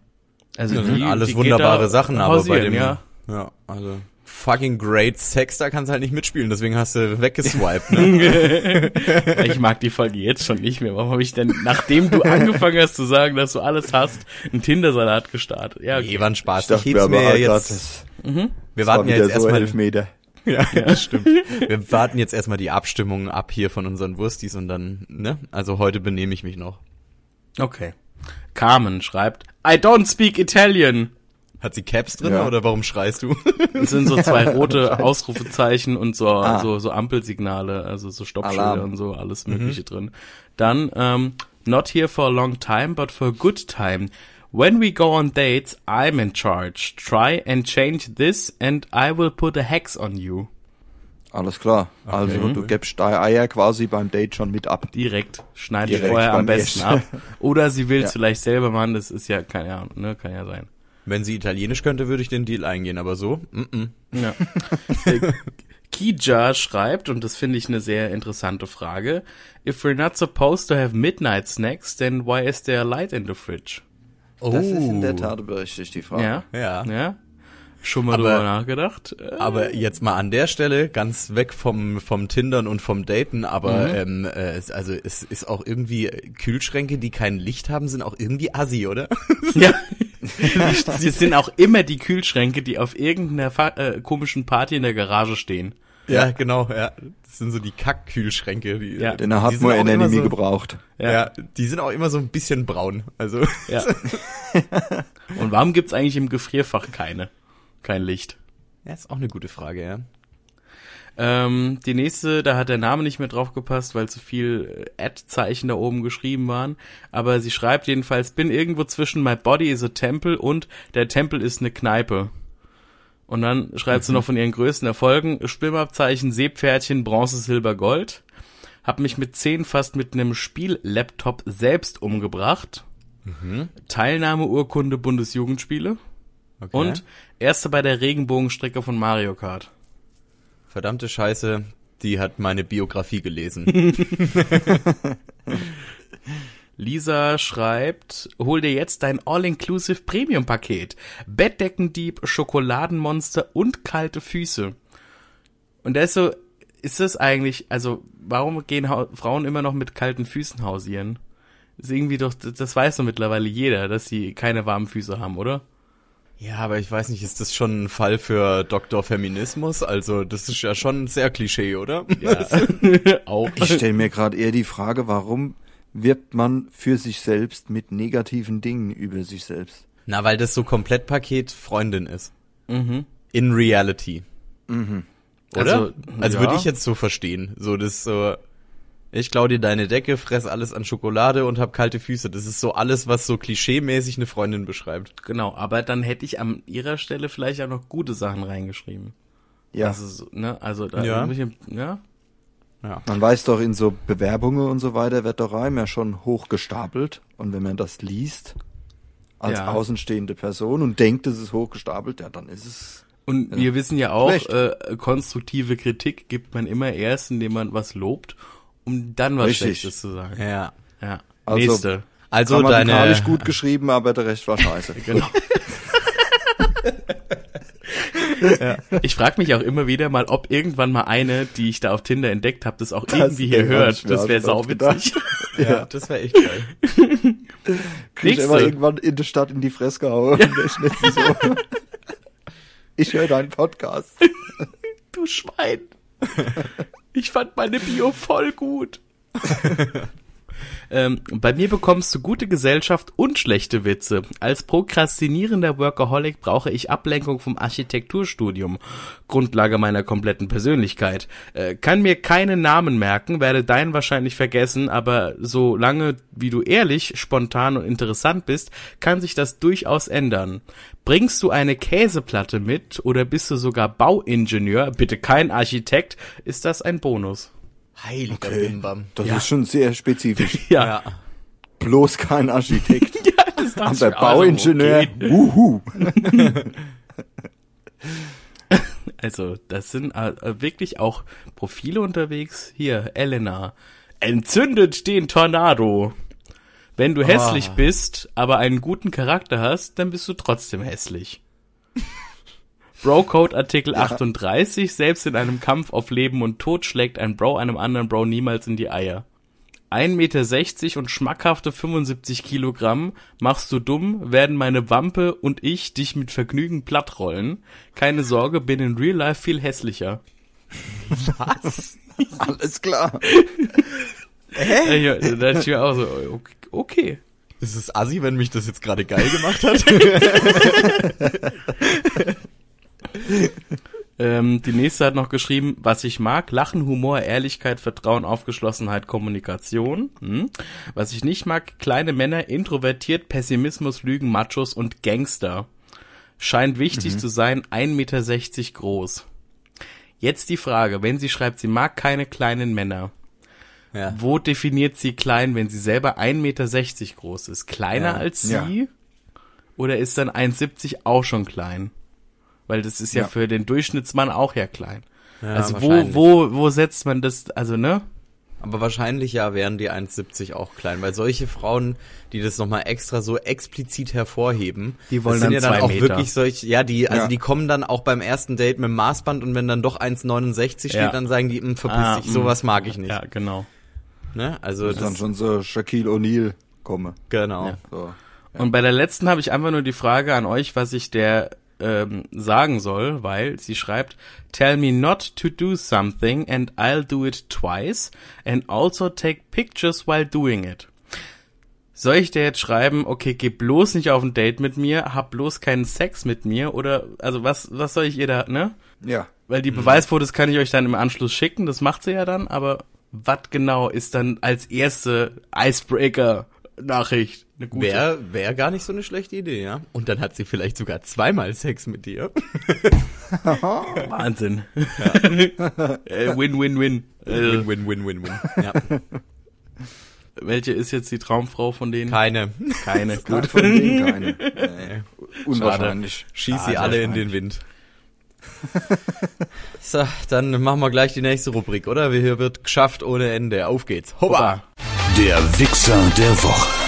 Also Das sind alles die wunderbare Sachen, aber bei dem, ja. ja, also fucking great Sex, da kannst du halt nicht mitspielen, deswegen hast du weggeswiped, ne? [laughs] Ich mag die Folge jetzt schon nicht mehr. Warum habe ich denn, nachdem du angefangen hast zu sagen, dass du alles hast, einen Tindersalat gestartet? Ja, Nee, okay. war ein Spaß. Ich dachte, heb's wir mir ja aber grad, jetzt, das, wir das warten war ja jetzt so erstmal, Elfmeter. [laughs] ja, das stimmt. Wir warten jetzt erstmal die Abstimmung ab hier von unseren Wurstis und dann, ne? Also heute benehme ich mich noch. Okay. Carmen schreibt, I don't speak Italian. Hat sie Caps drin Ja. oder warum schreist du? [laughs] Es sind so zwei rote Ausrufezeichen und so, Ah. so, so Ampelsignale, also so Stoppschilder Alarm. und so, alles mögliche drin. Dann, ähm, not here for a long time, but for a good time. When we go on dates, I'm in charge. Try and change this and I will put a hex on you. Alles klar. Also du gibst deine Eier quasi beim Date schon mit ab. Direkt. Schneide ich Direkt vorher am besten Essen. ab. [laughs] Oder sie will es Ja. vielleicht selber machen, das ist ja, keine Ahnung, ne, kann ja sein. Wenn sie Italienisch könnte, würde ich den Deal eingehen, aber so? Mm -mm. Ja. [laughs] Kija schreibt, und das finde ich eine sehr interessante Frage, if we're not supposed to have midnight snacks, then why is there a light in the fridge? Das ist in der Tat berechtigt, die Frage. Ja? Ja. Ja? Schon mal Aber- drüber nachgedacht? Äh, Aber jetzt mal an der Stelle, ganz weg vom, vom Tindern und vom Daten, aber ähm, äh, es, also es ist auch irgendwie, Kühlschränke, die kein Licht haben, sind auch irgendwie assi, oder? [laughs] Ja. Sie sind auch immer die Kühlschränke, die auf irgendeiner äh, komischen Party in der Garage stehen. Ja, genau, ja. Das sind so die Kackkühlschränke. Die, Ja. Den hat die sind man auch in immer Enemy so, gebraucht. Ja. die sind auch immer so ein bisschen braun. Also Ja. [laughs] Und warum gibt's eigentlich im Gefrierfach keine? Kein Licht. ja, ist auch eine gute Frage, ja. Ähm, die nächste, da hat der Name nicht mehr drauf gepasst, weil zu viel äh, Ad-Zeichen da oben geschrieben waren. Aber sie schreibt jedenfalls, bin irgendwo zwischen My Body is a Temple und der Tempel ist eine Kneipe. Und dann schreibt sie noch von ihren größten Erfolgen, Schwimmabzeichen, Seepferdchen, Bronze, Silber, Gold. Hab mich mit zehn fast mit einem Spiel-Laptop selbst umgebracht. Teilnahmeurkunde Bundesjugendspiele. Okay. Und erste bei der Regenbogenstrecke von Mario Kart. verdammte Scheiße, die hat meine Biografie gelesen. [laughs] Lisa schreibt, hol dir jetzt dein All-Inclusive Premium-Paket. Bettdeckendieb, Schokoladenmonster und kalte Füße. Und das ist so, ist das eigentlich, also warum gehen Hau Frauen immer noch mit kalten Füßen hausieren? ist irgendwie doch, das das weiß doch mittlerweile jeder, dass sie keine warmen Füße haben, oder? ja, aber ich weiß nicht, ist das schon ein Fall für Dr. Feminismus? Also das ist ja schon sehr Klischee, oder? Ja, auch. [laughs] Ich stelle mir gerade eher die Frage, warum wirbt man für sich selbst mit negativen Dingen über sich selbst? Na, weil das so Komplettpaket Freundin ist. Mhm. In reality. Oder? Also, Also, ja. würde ich jetzt so verstehen. So, das so, ich klau dir deine Decke, fress alles an Schokolade und hab kalte Füße. Das ist so alles, was so klischeemäßig eine Freundin beschreibt. Genau, aber dann hätte ich an ihrer Stelle vielleicht auch noch gute Sachen reingeschrieben. Ja, Also, so, ne, also da Ja. irgendwelche- ja. man weiß doch, in so Bewerbungen und so weiter wird doch Reim ja schon hochgestapelt. Und wenn man das liest, als Ja. außenstehende Person und denkt, es ist hochgestapelt, ja, dann ist es Und wir wissen ja auch, Recht. äh, konstruktive Kritik gibt man immer erst, indem man was lobt, um dann was Richtig. Schlechtes zu sagen. Ja. Ja. Also- Nächste. Also deine, gut geschrieben, aber der Rest war scheiße. [laughs] Genau. [laughs] Ich frage mich auch immer wieder mal, ob irgendwann mal eine, die ich da auf Tinder entdeckt habe, das auch irgendwie hier hört. Das wäre sauwitzig. [laughs] ja, das wäre echt geil. [laughs] Krieg ich immer irgendwann in der Stadt in die Fresse gehauen. [laughs] Ich, nicht so. ich höre deinen Podcast. Du Schwein. Ich fand meine Bio voll gut. Ähm, bei mir bekommst du gute Gesellschaft und schlechte Witze. Als prokrastinierender Workaholic brauche ich Ablenkung vom Architekturstudium. Grundlage meiner kompletten Persönlichkeit. Äh, kann mir keinen Namen merken, werde deinen wahrscheinlich vergessen, aber solange wie du ehrlich, spontan und interessant bist, kann sich das durchaus ändern. Bringst du eine Käseplatte mit oder bist du sogar Bauingenieur, bitte kein Architekt, ist das ein Bonus. Heiliger Bimbam. Das ist schon sehr spezifisch. [laughs] Ja, Bloß kein Architekt. [laughs] ja das dachte Aber Bauingenieur, okay. wuhu. [laughs] Also, das sind äh, äh, wirklich auch Profile unterwegs. Hier, Elena. Entzündet den Tornado. Wenn du hässlich bist, aber einen guten Charakter hast, dann bist du trotzdem hässlich. Bro-Code Artikel 38. Selbst in einem Kampf auf Leben und Tod schlägt ein Bro einem anderen Bro niemals in die Eier. 1,60 Meter und schmackhafte 75 Kilogramm, machst du dumm, werden meine Wampe und ich dich mit Vergnügen plattrollen. Keine Sorge, bin in Real Life viel hässlicher. [laughs] Alles klar. Ja, da dachte ich mir auch so, okay. okay. Ist es assi, wenn mich das jetzt gerade geil gemacht hat? [laughs] [laughs] Ähm, die nächste hat noch geschrieben, was ich mag, Lachen, Humor, Ehrlichkeit, Vertrauen, Aufgeschlossenheit, Kommunikation. Hm. Was ich nicht mag, kleine Männer, introvertiert, Pessimismus, Lügen, Machos und Gangster. Scheint wichtig zu sein, 1,60 Meter groß. Jetzt die Frage, wenn sie schreibt, sie mag keine kleinen Männer. ja. Wo definiert sie klein, wenn sie selber 1,60 Meter groß ist? Kleiner Ja. als Ja. sie? Oder ist dann 1,70 auch schon klein? Weil das ist ja, Ja. für den Durchschnittsmann auch ja klein. Ja, also wo, wo, wo setzt man das, also ne? Aber wahrscheinlich ja wären die 1,70 auch klein, weil solche Frauen, die das nochmal extra so explizit hervorheben, Die wollen das sind dann ja dann auch Meter. wirklich solche, ja, die, also Ja. die kommen dann auch beim ersten Date mit dem Maßband und wenn dann doch 1,69 steht, Ja. dann sagen die, "Hm, verpiss Ah, dich, sowas mag ich nicht. Ja, genau. Ne? Also Das das, dann schon so Shaquille O'Neal komme. genau. Ja. So. Und bei der letzten habe ich einfach nur die Frage an euch, was ich der ähm, sagen soll, weil sie schreibt, tell me not to do something and I'll do it twice and also take pictures while doing it. Soll ich dir jetzt schreiben, okay, geh bloß nicht auf ein Date mit mir, hab bloß keinen Sex mit mir oder, also was, was soll ich ihr da, ne? Ja. Weil die Beweisfotos kann ich euch dann im Anschluss schicken, das macht sie ja dann, aber was genau ist dann als erste Icebreaker-Nachricht eine gute? Wäre wär gar nicht so eine schlechte Idee, ja. Und dann hat sie vielleicht sogar zweimal Sex mit dir. [laughs] Wahnsinn. Äh, win, win, win. Äh, Win, win, win, win, win. Ja. welche ist jetzt die Traumfrau von denen? Keine. Keine. Gut von denen keine. [laughs] Nee. Unwahrscheinlich. Schieß sie Schade. alle in den Wind. [laughs] so, dann machen wir gleich die nächste Rubrik, oder? Hier wird geschafft ohne Ende. Auf geht's. Hoppa! Der Wichser der Woche.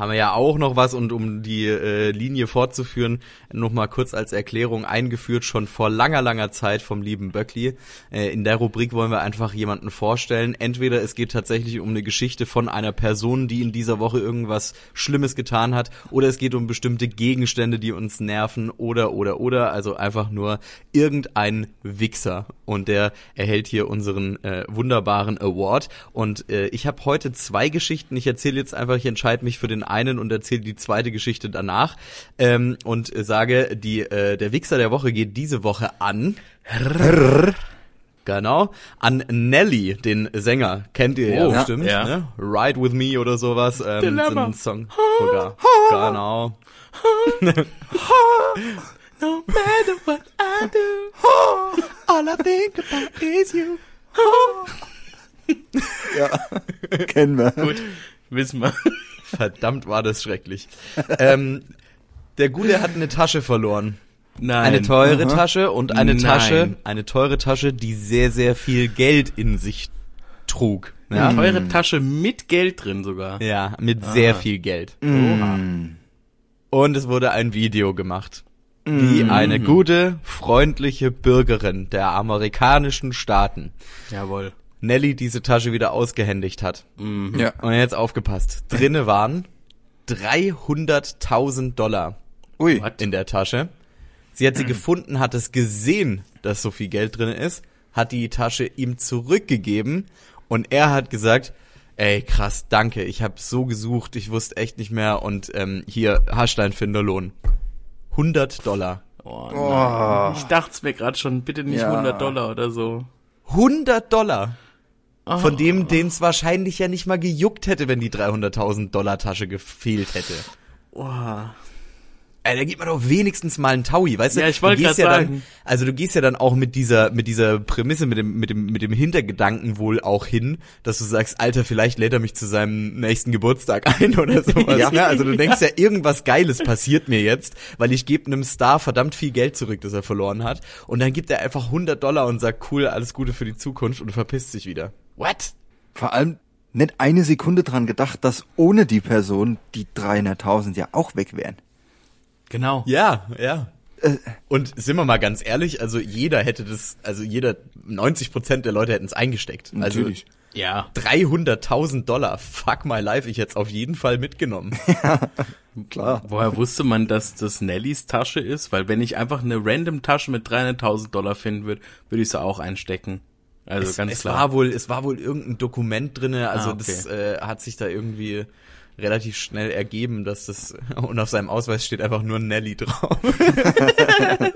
Haben wir ja auch noch was und um die äh, Linie fortzuführen, noch mal kurz als Erklärung eingeführt schon vor langer langer Zeit vom lieben Böckli. Äh, in der Rubrik wollen wir einfach jemanden vorstellen. Entweder es geht tatsächlich um eine Geschichte von einer Person, die in dieser Woche irgendwas Schlimmes getan hat, oder es geht um bestimmte Gegenstände, die uns nerven, oder oder oder also einfach nur irgendein Wichser und der erhält hier unseren äh, wunderbaren Award und äh, ich habe heute zwei Geschichten. Ich erzähle jetzt einfach, ich entscheide mich für den einen und erzähle die zweite Geschichte danach ähm, und sage, die äh, der Wichser der Woche geht diese Woche an. Genau, an Nelly, den Sänger. Kennt ihr ja Oh, bestimmt, ja. ne? Ride With Me oder sowas. Ähm, Dilemma. so ein Song. Sogar. Genau. [laughs] No matter what I do, all I think about is you. Ja. [laughs] Kennen wir. Gut, wissen wir. Verdammt war das schrecklich. ähm, der Gute hat eine Tasche verloren. Nein. Eine teure Tasche und eine Nein. Tasche, eine teure Tasche, die sehr, sehr viel Geld in sich trug. Ja, Eine teure Tasche mit Geld drin sogar. ja mit sehr viel Geld. Mm. Und es wurde ein Video gemacht. Wie eine gute, freundliche Bürgerin der amerikanischen Staaten Jawohl. Nelly diese Tasche wieder ausgehändigt hat. Ja. Und jetzt aufgepasst. Drinne waren 300.000 Dollar Ui. In der Tasche. Sie hat sie gefunden, hat es gesehen, dass so viel Geld drin ist, hat die Tasche ihm zurückgegeben und er hat gesagt, ey krass, danke, ich habe so gesucht, ich wusste echt nicht mehr und ähm, hier, hast dein Finderlohn. 100 Dollar. Oh, nein. Ich dachte mir gerade schon, bitte nicht Ja. 100 Dollar oder so. 100 Dollar! Ah. Von dem, den es wahrscheinlich ja nicht mal gejuckt hätte, wenn die 300.000 Dollar Tasche gefehlt hätte. Oh. Ey, da gibt man doch wenigstens mal einen Taui, weißt du? Ja, ich wollte grad ja sagen. Dann, also du gehst ja dann auch mit dieser, mit dieser Prämisse, mit dem, mit dem, mit dem Hintergedanken wohl auch hin, dass du sagst, Alter, vielleicht lädt er mich zu seinem nächsten Geburtstag ein oder [laughs] sowas. Ja. Ne? Also du denkst ja, irgendwas Geiles passiert mir jetzt, weil ich gebe einem Star verdammt viel Geld zurück, das er verloren hat. Und dann gibt er einfach 100 Dollar und sagt, cool, alles Gute für die Zukunft und verpisst sich wieder. What? Vor allem nicht eine Sekunde dran gedacht, dass ohne die Person die 300.000 ja auch weg wären. Genau. Ja, ja. Und sind wir mal ganz ehrlich, also jeder hätte das, also jeder, 90 Prozent der Leute hätten es eingesteckt. Natürlich. Ja. Also 300.000 Dollar, fuck my life, ich hätte es auf jeden Fall mitgenommen. [laughs] Klar. Woher wusste man, dass das Nellys Tasche ist? Weil wenn ich einfach eine random Tasche mit 300.000 Dollar finden würde, würde ich sie auch einstecken. Also es, ganz es klar. war wohl, es war wohl irgendein Dokument drinne, also Ah, okay. das äh, hat sich da irgendwie relativ schnell ergeben, dass das [laughs] und auf seinem Ausweis steht einfach nur Nelly drauf. [laughs]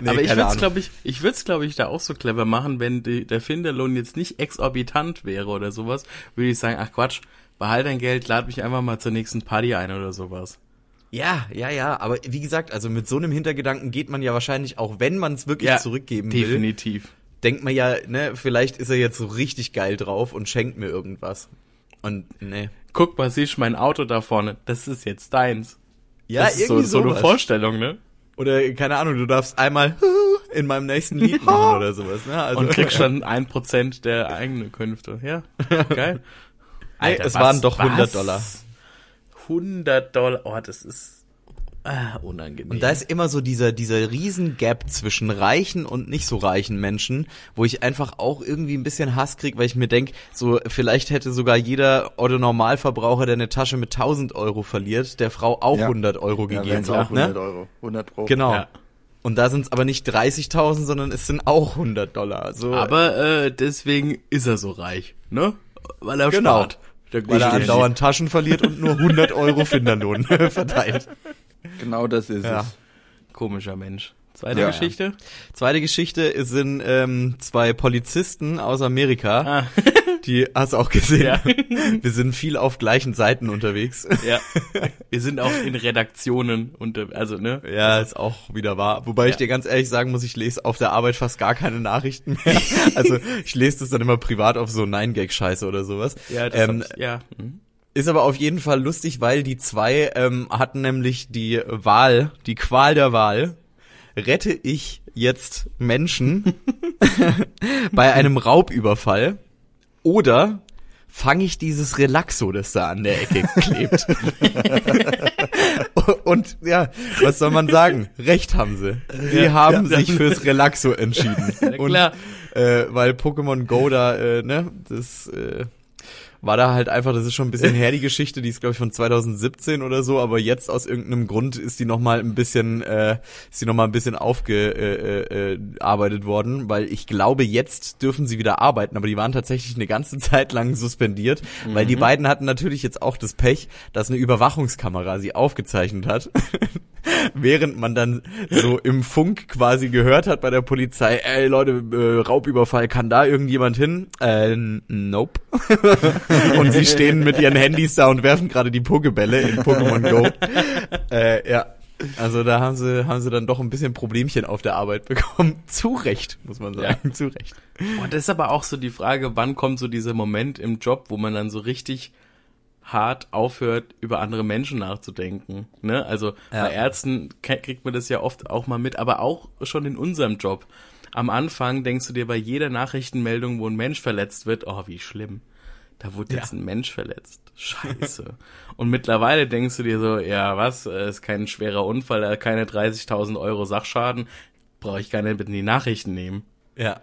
Nee, Aber ich würde es, glaube ich, ich würde es, glaube ich, da auch so clever machen, wenn die, der Finderlohn jetzt nicht exorbitant wäre oder sowas, würde ich sagen, ach Quatsch, behalt dein Geld, lad mich einfach mal zur nächsten Party ein oder sowas. Ja, ja, ja, aber wie gesagt, also mit so einem Hintergedanken geht man ja wahrscheinlich auch, wenn man es wirklich zurückgeben will, definitiv. Denkt man ja, ne, vielleicht ist er jetzt so richtig geil drauf und schenkt mir irgendwas. Und ne. Guck mal, siehst du mein Auto da vorne, das ist jetzt deins. Ja, das ist so, so eine Vorstellung, ne? Oder keine Ahnung, du darfst einmal [laughs] in meinem nächsten Lied [laughs] machen oder sowas, ne? Also, Und kriegst [laughs] dann ein Prozent der eigenen Künfte. Ja, geil. Nee, es waren doch 100 Dollar. 100 Dollar, oh, das ist ah, unangenehm. Und da ist immer so dieser, dieser riesen Gap zwischen reichen und nicht so reichen Menschen, wo ich einfach auch irgendwie ein bisschen Hass krieg, weil ich mir denk, so vielleicht hätte sogar jeder Otto Normalverbraucher, der eine Tasche mit 1000 Euro verliert, der Frau auch Ja. 100 Euro Ja, gegeben. wären's auch ne? 100 Euro. 100 Pro. Genau. Ja. Und da sind es aber nicht 30.000, sondern es sind auch 100 Dollar. So, Aber äh, deswegen ist er so reich, ne? Weil er Genau. spart. Der weil er andauernd Taschen verliert und nur 100 Euro Finderlohn [laughs] verteilt. Genau das ist Ja. es. Komischer Mensch. Zweite Ja. Geschichte. Zweite Geschichte sind ähm, zwei Polizisten aus Amerika. Ah. [laughs] Die hast du auch gesehen. Ja. [laughs] Wir sind viel auf gleichen Seiten unterwegs. Ja. [laughs] Wir sind auch in Redaktionen unter, also ne? Ja, ist auch wieder wahr. Wobei ich Ja. dir ganz ehrlich sagen muss, ich lese auf der Arbeit fast gar keine Nachrichten mehr. Also ich lese das dann immer privat auf so Nein-Gag-Scheiße oder sowas. Ja, das ähm, ich, ja. Mhm. Ist aber auf jeden Fall lustig, weil die zwei ähm, hatten nämlich die Wahl, die Qual der Wahl. Rette ich jetzt Menschen [laughs] bei einem Raubüberfall oder fange ich dieses Relaxo, das da an der Ecke klebt? [laughs] [laughs] Und ja, was soll man sagen? Recht haben sie. Sie haben sich fürs Relaxo entschieden. Und, klar. äh, weil Pokémon Go da, äh, ne, das äh, war da halt einfach, das ist schon ein bisschen her, die Geschichte, die ist glaube ich von 2017 oder so, aber jetzt aus irgendeinem Grund ist die nochmal ein bisschen, äh, ist die nochmal ein bisschen aufgearbeitet äh, äh, arbeitet worden, weil ich glaube, jetzt dürfen sie wieder arbeiten, aber die waren tatsächlich eine ganze [laughs] Zeit lang suspendiert, weil die beiden hatten natürlich jetzt auch das Pech, dass eine Überwachungskamera sie aufgezeichnet hat. [laughs] Während man dann so im Funk quasi gehört hat bei der Polizei, ey Leute, äh, Raubüberfall, kann da irgendjemand hin? Äh, nope. [laughs] [laughs] und sie stehen mit ihren Handys da und werfen gerade die Pokebälle in Pokémon Go. [laughs] äh, ja. Also da haben sie, haben sie dann doch ein bisschen Problemchen auf der Arbeit bekommen. [laughs] Zu Recht, muss man sagen. Zu Recht. Und das ist aber auch so die Frage, wann kommt so dieser Moment im Job, wo man dann so richtig hart aufhört, über andere Menschen nachzudenken. Ne? Also Ja. bei Ärzten kriegt man das ja oft auch mal mit, aber auch schon in unserem Job. Am Anfang denkst du dir bei jeder Nachrichtenmeldung, wo ein Mensch verletzt wird, oh, wie schlimm. Da wurde jetzt ein Mensch verletzt. Scheiße. [laughs] Und mittlerweile denkst du dir so, ja, was, äh, ist kein schwerer Unfall, äh, keine 30.000 Euro Sachschaden, brauche ich gar nicht mit in die Nachrichten nehmen. Ja.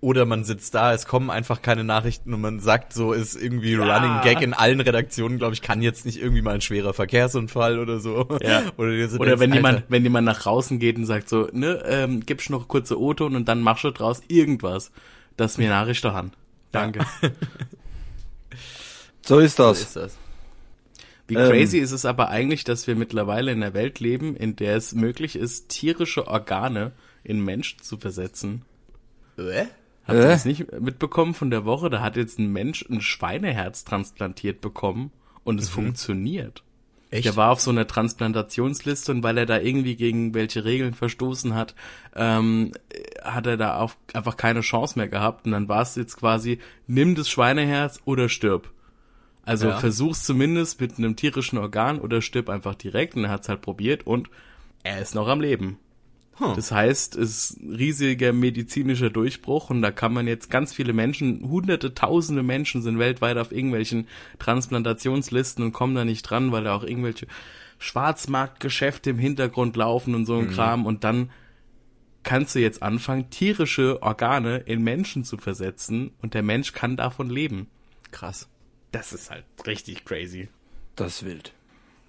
Oder man sitzt da, es kommen einfach keine Nachrichten und man sagt so, ist irgendwie Ja. Running Gag in allen Redaktionen, glaube ich, kann jetzt nicht irgendwie mal ein schwerer Verkehrsunfall oder so. Ja. [laughs] Oder, so Oder denkst, wenn jemand, wenn jemand nach draußen geht und sagt so, ne, ähm, gibst noch kurze O-Ton und dann machst du draus irgendwas, das mir Nachricht an. Danke. [laughs] So ist So das. ist das. Wie Ähm. crazy ist es aber eigentlich, dass wir mittlerweile in einer Welt leben, in der es möglich ist, tierische Organe in Menschen zu versetzen. Äh? Habt ihr Äh? das nicht mitbekommen von der Woche? Da hat jetzt ein Mensch ein Schweineherz transplantiert bekommen und es funktioniert. Echt? Der war auf so einer Transplantationsliste und weil er da irgendwie gegen welche Regeln verstoßen hat, ähm, hat er da auf, einfach keine Chance mehr gehabt. Und dann war es jetzt quasi, nimm das Schweineherz oder stirb. Also Ja. versuch's zumindest mit einem tierischen Organ oder stirb einfach direkt. Und er hat's halt probiert und er ist noch am Leben. Hm. Das heißt, es ist ein riesiger medizinischer Durchbruch und da kann man jetzt ganz viele Menschen, hunderte, tausende Menschen sind weltweit auf irgendwelchen Transplantationslisten und kommen da nicht dran, weil da auch irgendwelche Schwarzmarktgeschäfte im Hintergrund laufen und so ein Kram und dann kannst du jetzt anfangen, tierische Organe in Menschen zu versetzen und der Mensch kann davon leben. Krass. Das ist halt richtig crazy. Das ist wild.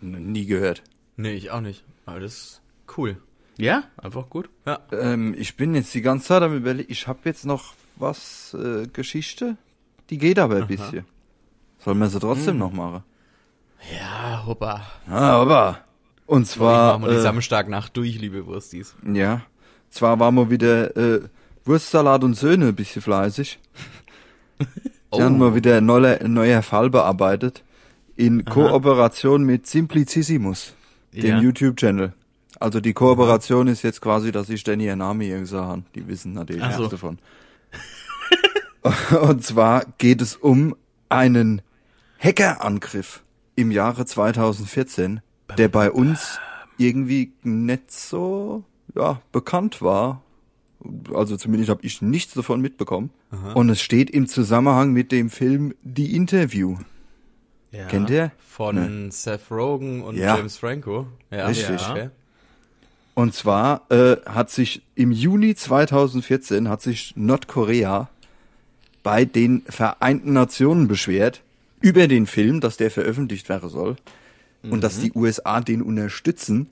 Nie gehört. Nee, ich auch nicht. Aber das ist cool. Ja, einfach gut. Ja. Ähm, ich bin jetzt die ganze Zeit am überlegen, ich habe jetzt noch was, äh, Geschichte, die geht aber ein bisschen. Soll man sie trotzdem noch machen? Ja, hoppa. Ah, aber. Und zwar, machen wir die äh, Samstagnacht durch, liebe Wurstis. ja, zwar waren wir wieder äh, Wurstsalat und Söhne ein bisschen fleißig. [laughs] Oh. Haben mal wieder ein neuer, ein neuer Fall bearbeitet. In Kooperation mit Simplicissimus, dem Ja. YouTube-Channel. Also die Kooperation ist jetzt quasi, dass ich denn ihr Name hier gesagt habe. Die wissen natürlich nichts so. davon. und zwar geht es um einen Hackerangriff im Jahre 2014, der bei uns irgendwie nicht so ja, bekannt war. Also zumindest habe ich nichts davon mitbekommen. Und es steht im Zusammenhang mit dem Film The Interview. Ja. Kennt ihr? Von Seth Rogen und Ja. James Franco. Ja, Richtig. Okay. Und zwar äh, hat sich im Juni 2014 hat sich Nordkorea bei den Vereinten Nationen beschwert über den Film, dass der veröffentlicht werden soll und dass die USA den unterstützen,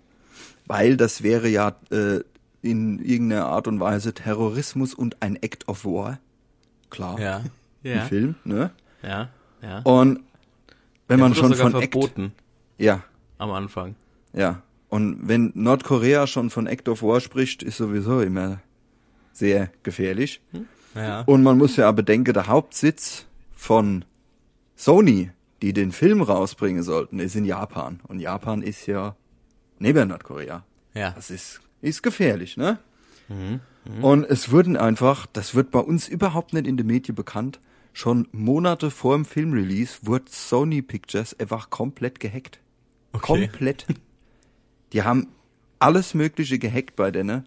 weil das wäre ja äh, in irgendeiner Art und Weise Terrorismus und ein Act of War. Klar, Ja. ein Ja, Film, ne? ja, ja. Und wenn man wurde schon sogar von Act, verboten ja, am Anfang. Ja, und wenn Nordkorea schon von Act of War spricht, ist sowieso immer sehr gefährlich. Ja. Und man muss ja bedenken, der Hauptsitz von Sony, die den Film rausbringen sollten, ist in Japan. Und Japan ist ja neben Nordkorea. Ja. Das ist, ist gefährlich, ne? Und es wurden einfach, das wird bei uns überhaupt nicht in den Medien bekannt, schon Monate vor dem Filmrelease wurde Sony Pictures einfach komplett gehackt. Okay. Komplett. [laughs] Die haben alles Mögliche gehackt bei denen.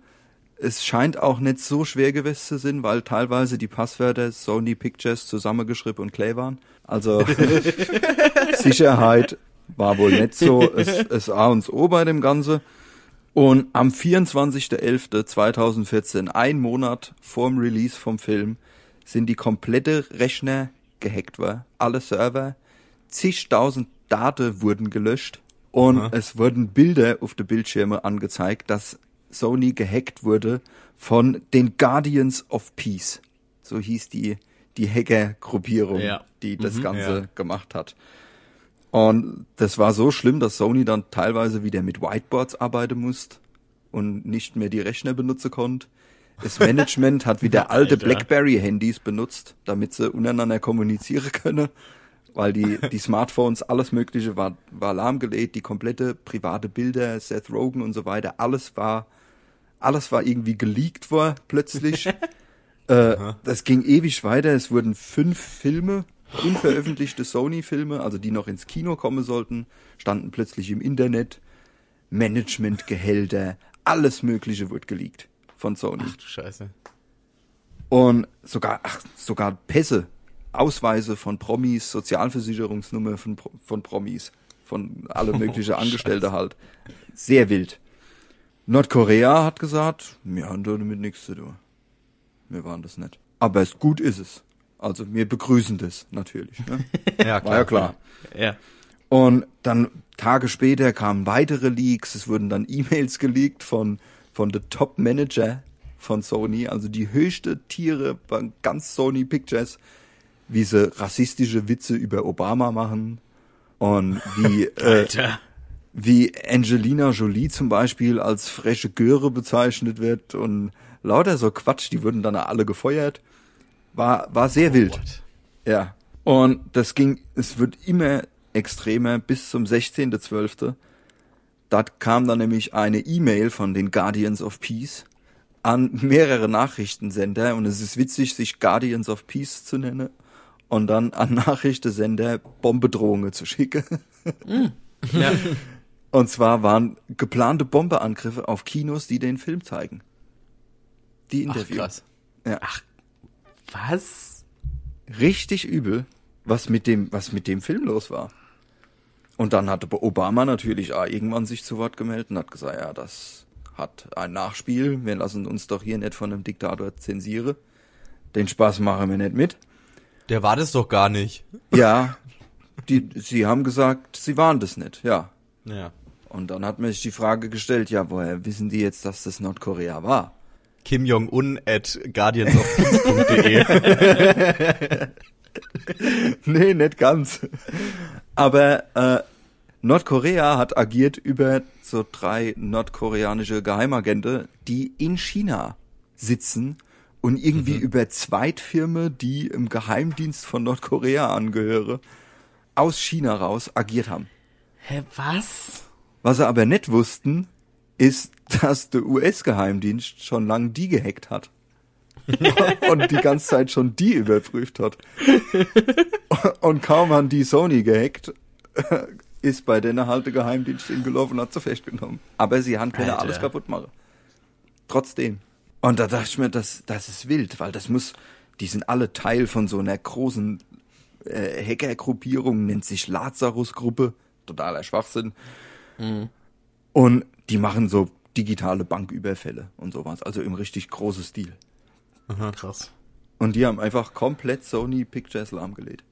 Es scheint auch nicht so schwer gewesen zu sein, weil teilweise die Passwörter Sony Pictures zusammengeschrieben und clay waren. Also [laughs] [laughs] Sicherheit war wohl nicht so es, es A und O bei dem Ganze. Und am 24.11.2014, ein Monat vorm Release vom Film, sind die komplette Rechner gehackt worden. Alle Server, zigtausend Daten wurden gelöscht und es wurden Bilder auf den Bildschirme angezeigt, dass Sony gehackt wurde von den Guardians of Peace. So hieß die, die Hacker-Gruppierung, Ja. die das Ganze Ja. gemacht hat. Und das war so schlimm, dass Sony dann teilweise wieder mit Whiteboards arbeiten musste und nicht mehr die Rechner benutzen konnte. Das Management hat [laughs] wieder alte. Blackberry-Handys benutzt, damit sie untereinander kommunizieren können, weil die, die Smartphones, alles Mögliche war, war lahmgelegt, die komplette private Bilder, Seth Rogen und so weiter, alles war, alles war irgendwie geleakt worden, plötzlich. [laughs] äh, das ging ewig weiter, es wurden fünf Filme, unveröffentlichte Sony-Filme, also die noch ins Kino kommen sollten, standen plötzlich im Internet, Managementgehälter, alles Mögliche wurde geleakt von Sony. Du Scheiße. Und sogar, ach, sogar Pässe, Ausweise von Promis, Sozialversicherungsnummer von, von Promis, von alle mögliche Angestellte halt. Sehr wild. Nordkorea hat gesagt, wir haben damit nichts zu tun. Wir waren das nicht. Aber es gut ist es. Also wir begrüßen das natürlich. Ne? [laughs] Ja, War ja klar. Ja. Und dann Tage später kamen weitere Leaks. Es wurden dann E-Mails geleakt von, von the Top Manager von Sony, also die höchste Tiere bei ganz Sony Pictures, wie sie rassistische Witze über Obama machen und wie, [laughs] äh, wie Angelina Jolie zum Beispiel als freche Göre bezeichnet wird und lauter so Quatsch, die wurden dann alle gefeuert. War, war sehr wild. What? Ja. Und das ging, es wird immer extremer bis zum 16.12. Da kam dann nämlich eine E-Mail von den Guardians of Peace an mehrere Nachrichtensender und es ist witzig, sich Guardians of Peace zu nennen und dann an Nachrichtensender Bombedrohungen zu schicken. Ja. [laughs] Und zwar waren geplante Bombeangriffe auf Kinos, die den Film zeigen. Die Ach, Interview. krass. Ja. Was? richtig übel, was mit dem, was mit dem Film los war. Und dann hatte Obama natürlich auch irgendwann sich zu Wort gemeldet und hat gesagt, ja, das hat ein Nachspiel. Wir lassen uns doch hier nicht von einem Diktator zensieren. Den Spaß machen wir nicht mit. Der war das doch gar nicht. Ja, die, sie haben gesagt, sie waren das nicht, ja. Ja. Und dann hat man sich die Frage gestellt, ja, woher wissen die jetzt, dass das Nordkorea war? Kim Jong-un at guardiansofpeace.de. [laughs] nee, nicht ganz. Aber äh, Nordkorea hat agiert über so drei nordkoreanische Geheimagente, die in China sitzen und irgendwie über Zweitfirmen, die im Geheimdienst von Nordkorea angehöre, aus China raus agiert haben. Hä, was? Was sie aber nicht wussten, ist, [laughs] dass der US-Geheimdienst schon lang die gehackt hat. [laughs] und die ganze Zeit schon die überprüft hat. [laughs] Und kaum haben die Sony gehackt, ist bei denen halt der Geheimdienst hingelaufen und hat sie festgenommen. Aber sie haben Alter. alles kaputt machen. Trotzdem. Und da dachte ich mir, das, das ist wild, weil das muss, die sind alle Teil von so einer großen äh, Hackergruppierung, nennt sich Lazarus-Gruppe. Totaler Schwachsinn. Und die machen so digitale Banküberfälle und sowas, also im richtig großen Stil. Krass. Und die haben einfach komplett Sony Pictures lahmgelegt.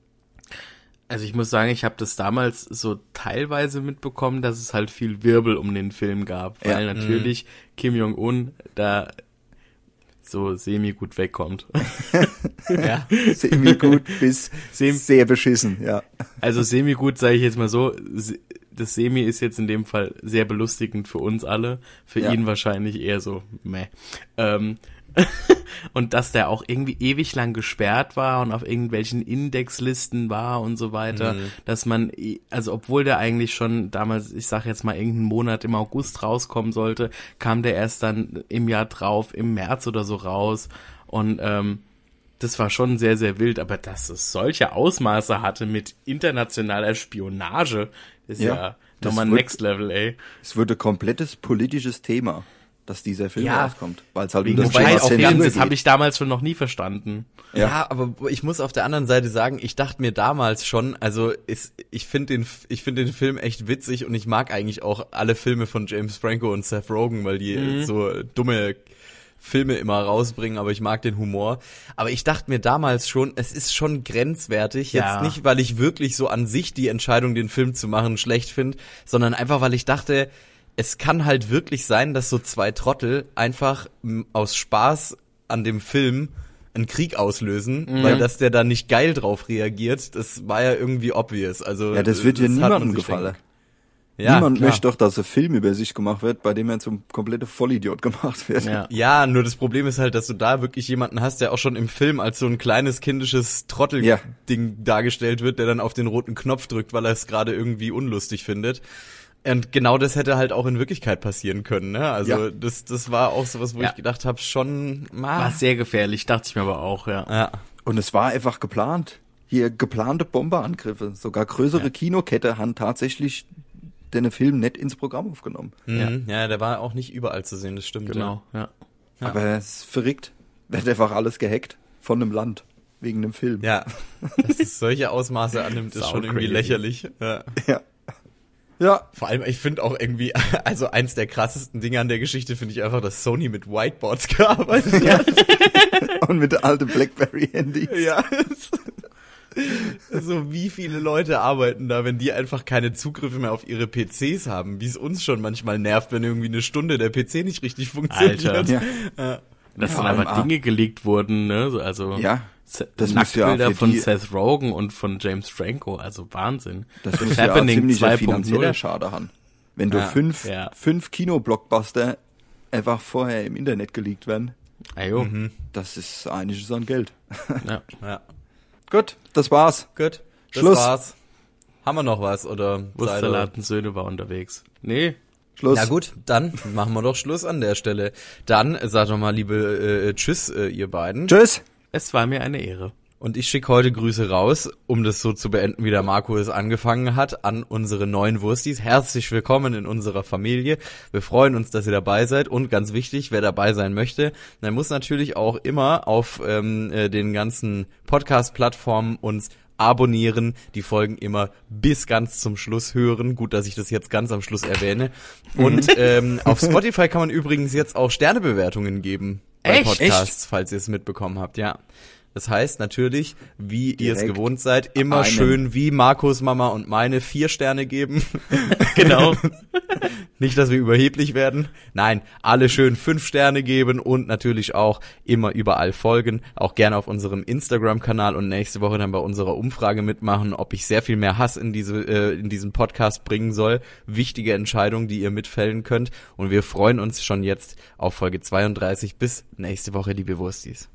Also ich muss sagen, ich habe das damals so teilweise mitbekommen, dass es halt viel Wirbel um den Film gab, weil Ja. natürlich Kim Jong-un da so semi gut wegkommt. [laughs] Ja. [laughs] Semi gut bis Sem- sehr beschissen, ja. Also semi gut sage ich jetzt mal so, das Semi ist jetzt in dem Fall sehr belustigend für uns alle, für Ja. ihn wahrscheinlich eher so meh. Ähm, [laughs] und dass der auch irgendwie ewig lang gesperrt war und auf irgendwelchen Indexlisten war und so weiter, dass man, also obwohl der eigentlich schon damals, ich sag jetzt mal irgendeinen Monat im August rauskommen sollte, kam der erst dann im Jahr drauf, im März oder so raus. Und ähm, das war schon sehr, sehr wild, aber dass es solche Ausmaße hatte mit internationaler Spionage, ist Ja, ja, nochmal Next Level, ey. Es wurde komplettes politisches Thema, dass dieser Film Ja. rauskommt. Weil es halt Wegen des das Scheiß Zensur das geht. habe ich damals schon noch nie verstanden. Ja. Ja. aber ich muss auf der anderen Seite sagen, ich dachte mir damals schon, also ist, ich finde den, ich finde den Film echt witzig und ich mag eigentlich auch alle Filme von James Franco und Seth Rogen, weil die so dumme Filme immer rausbringen, aber ich mag den Humor. Aber ich dachte mir damals schon, es ist schon grenzwertig. Jetzt Ja. nicht, weil ich wirklich so an sich die Entscheidung, den Film zu machen, schlecht finde, sondern einfach, weil ich dachte, es kann halt wirklich sein, dass so zwei Trottel einfach aus Spaß an dem Film einen Krieg auslösen, Mhm. weil dass der da nicht geil drauf reagiert, das war ja irgendwie obvious. Also Ja, das wird ja niemandem gefallen. Ja, Niemand klar. möchte doch, dass ein Film über sich gemacht wird, bei dem er zum komplette Vollidiot gemacht wird. Ja. Ja, nur das Problem ist halt, dass du da wirklich jemanden hast, der auch schon im Film als so ein kleines kindisches Trottelding Ja. dargestellt wird, der dann auf den roten Knopf drückt, weil er es gerade irgendwie unlustig findet. Und genau das hätte halt auch in Wirklichkeit passieren können, ne? Also Ja. das, das war auch sowas, wo Ja. ich gedacht habe, schon ah, War sehr gefährlich, dachte ich mir aber auch, ja. ja. Und es war einfach geplant. Hier geplante Bomberangriffe. Sogar größere Kinokette haben tatsächlich den Film nicht ins Programm aufgenommen. Mhm. ja, der war auch nicht überall zu sehen, das stimmt. Genau, ja. Ja. Aber es ist verrückt. Wird einfach alles gehackt von einem Land. Wegen einem Film. Ja, [laughs] dass es solche Ausmaße annimmt, ist schon irgendwie crazy. lächerlich. Ja. Ja. Ja. Vor allem, ich finde auch irgendwie, [laughs] also eins der krassesten Dinge an der Geschichte finde ich einfach, dass Sony mit Whiteboards [laughs] gearbeitet hat. Und mit der alten Blackberry-Handy. Ja. So, wie viele Leute arbeiten da, wenn die einfach keine Zugriffe mehr auf ihre PCs haben, wie es uns schon manchmal nervt, wenn irgendwie eine Stunde der PC nicht richtig funktioniert. Alter. Ja. Dass Ja, dann aber auch- Dinge geleakt wurden, ne? so, Also Ja. Das ja Nacktbilder für von Seth Rogen und von James Franco, also Wahnsinn. Das The muss ja auch Happening ziemlich ein 2.0. finanzieller Schade haben. Wenn du Ja. fünf, Ja. fünf Kinoblockbuster einfach vorher im Internet geleakt werden, Ajo. das ist einiges an Geld. [laughs] Ja. Ja. Gut, das war's. Gut. Das Schluss. war's. Haben wir noch was, oder? seid ihr- Wurstsalat Söhne war unterwegs. Nee, Schluss. Ja gut, dann machen wir doch Schluss an der Stelle. Dann äh, sagt doch mal liebe äh, Tschüss, äh, ihr beiden. Tschüss. Es war mir eine Ehre. Und ich schicke heute Grüße raus, um das so zu beenden, wie der Marco es angefangen hat, an unsere neuen Wurstis. Herzlich willkommen in unserer Familie. Wir freuen uns, dass ihr dabei seid. Und ganz wichtig, wer dabei sein möchte, der muss natürlich auch immer auf ähm, äh, den ganzen Podcast-Plattformen uns abonnieren, die Folgen immer bis ganz zum Schluss hören. Gut, dass ich das jetzt ganz am Schluss erwähne. Und ähm, auf [laughs] Spotify kann man übrigens jetzt auch Sternebewertungen geben Echt? Podcasts, falls ihr es mitbekommen habt, ja. Das heißt natürlich, wie ihr es gewohnt seid, immer einen. schön wie Markus Mama und meine vier Sterne geben. [laughs] Genau. Nicht, dass wir überheblich werden. Nein, alle schön fünf Sterne geben und natürlich auch immer überall folgen. Auch gerne auf unserem Instagram-Kanal und nächste Woche dann bei unserer Umfrage mitmachen, ob ich sehr viel mehr Hass in diese äh, in diesen Podcast bringen soll. Wichtige Entscheidung, die ihr mitfällen könnt. Und wir freuen uns schon jetzt auf Folge 32. Bis nächste Woche, liebe Wurstis.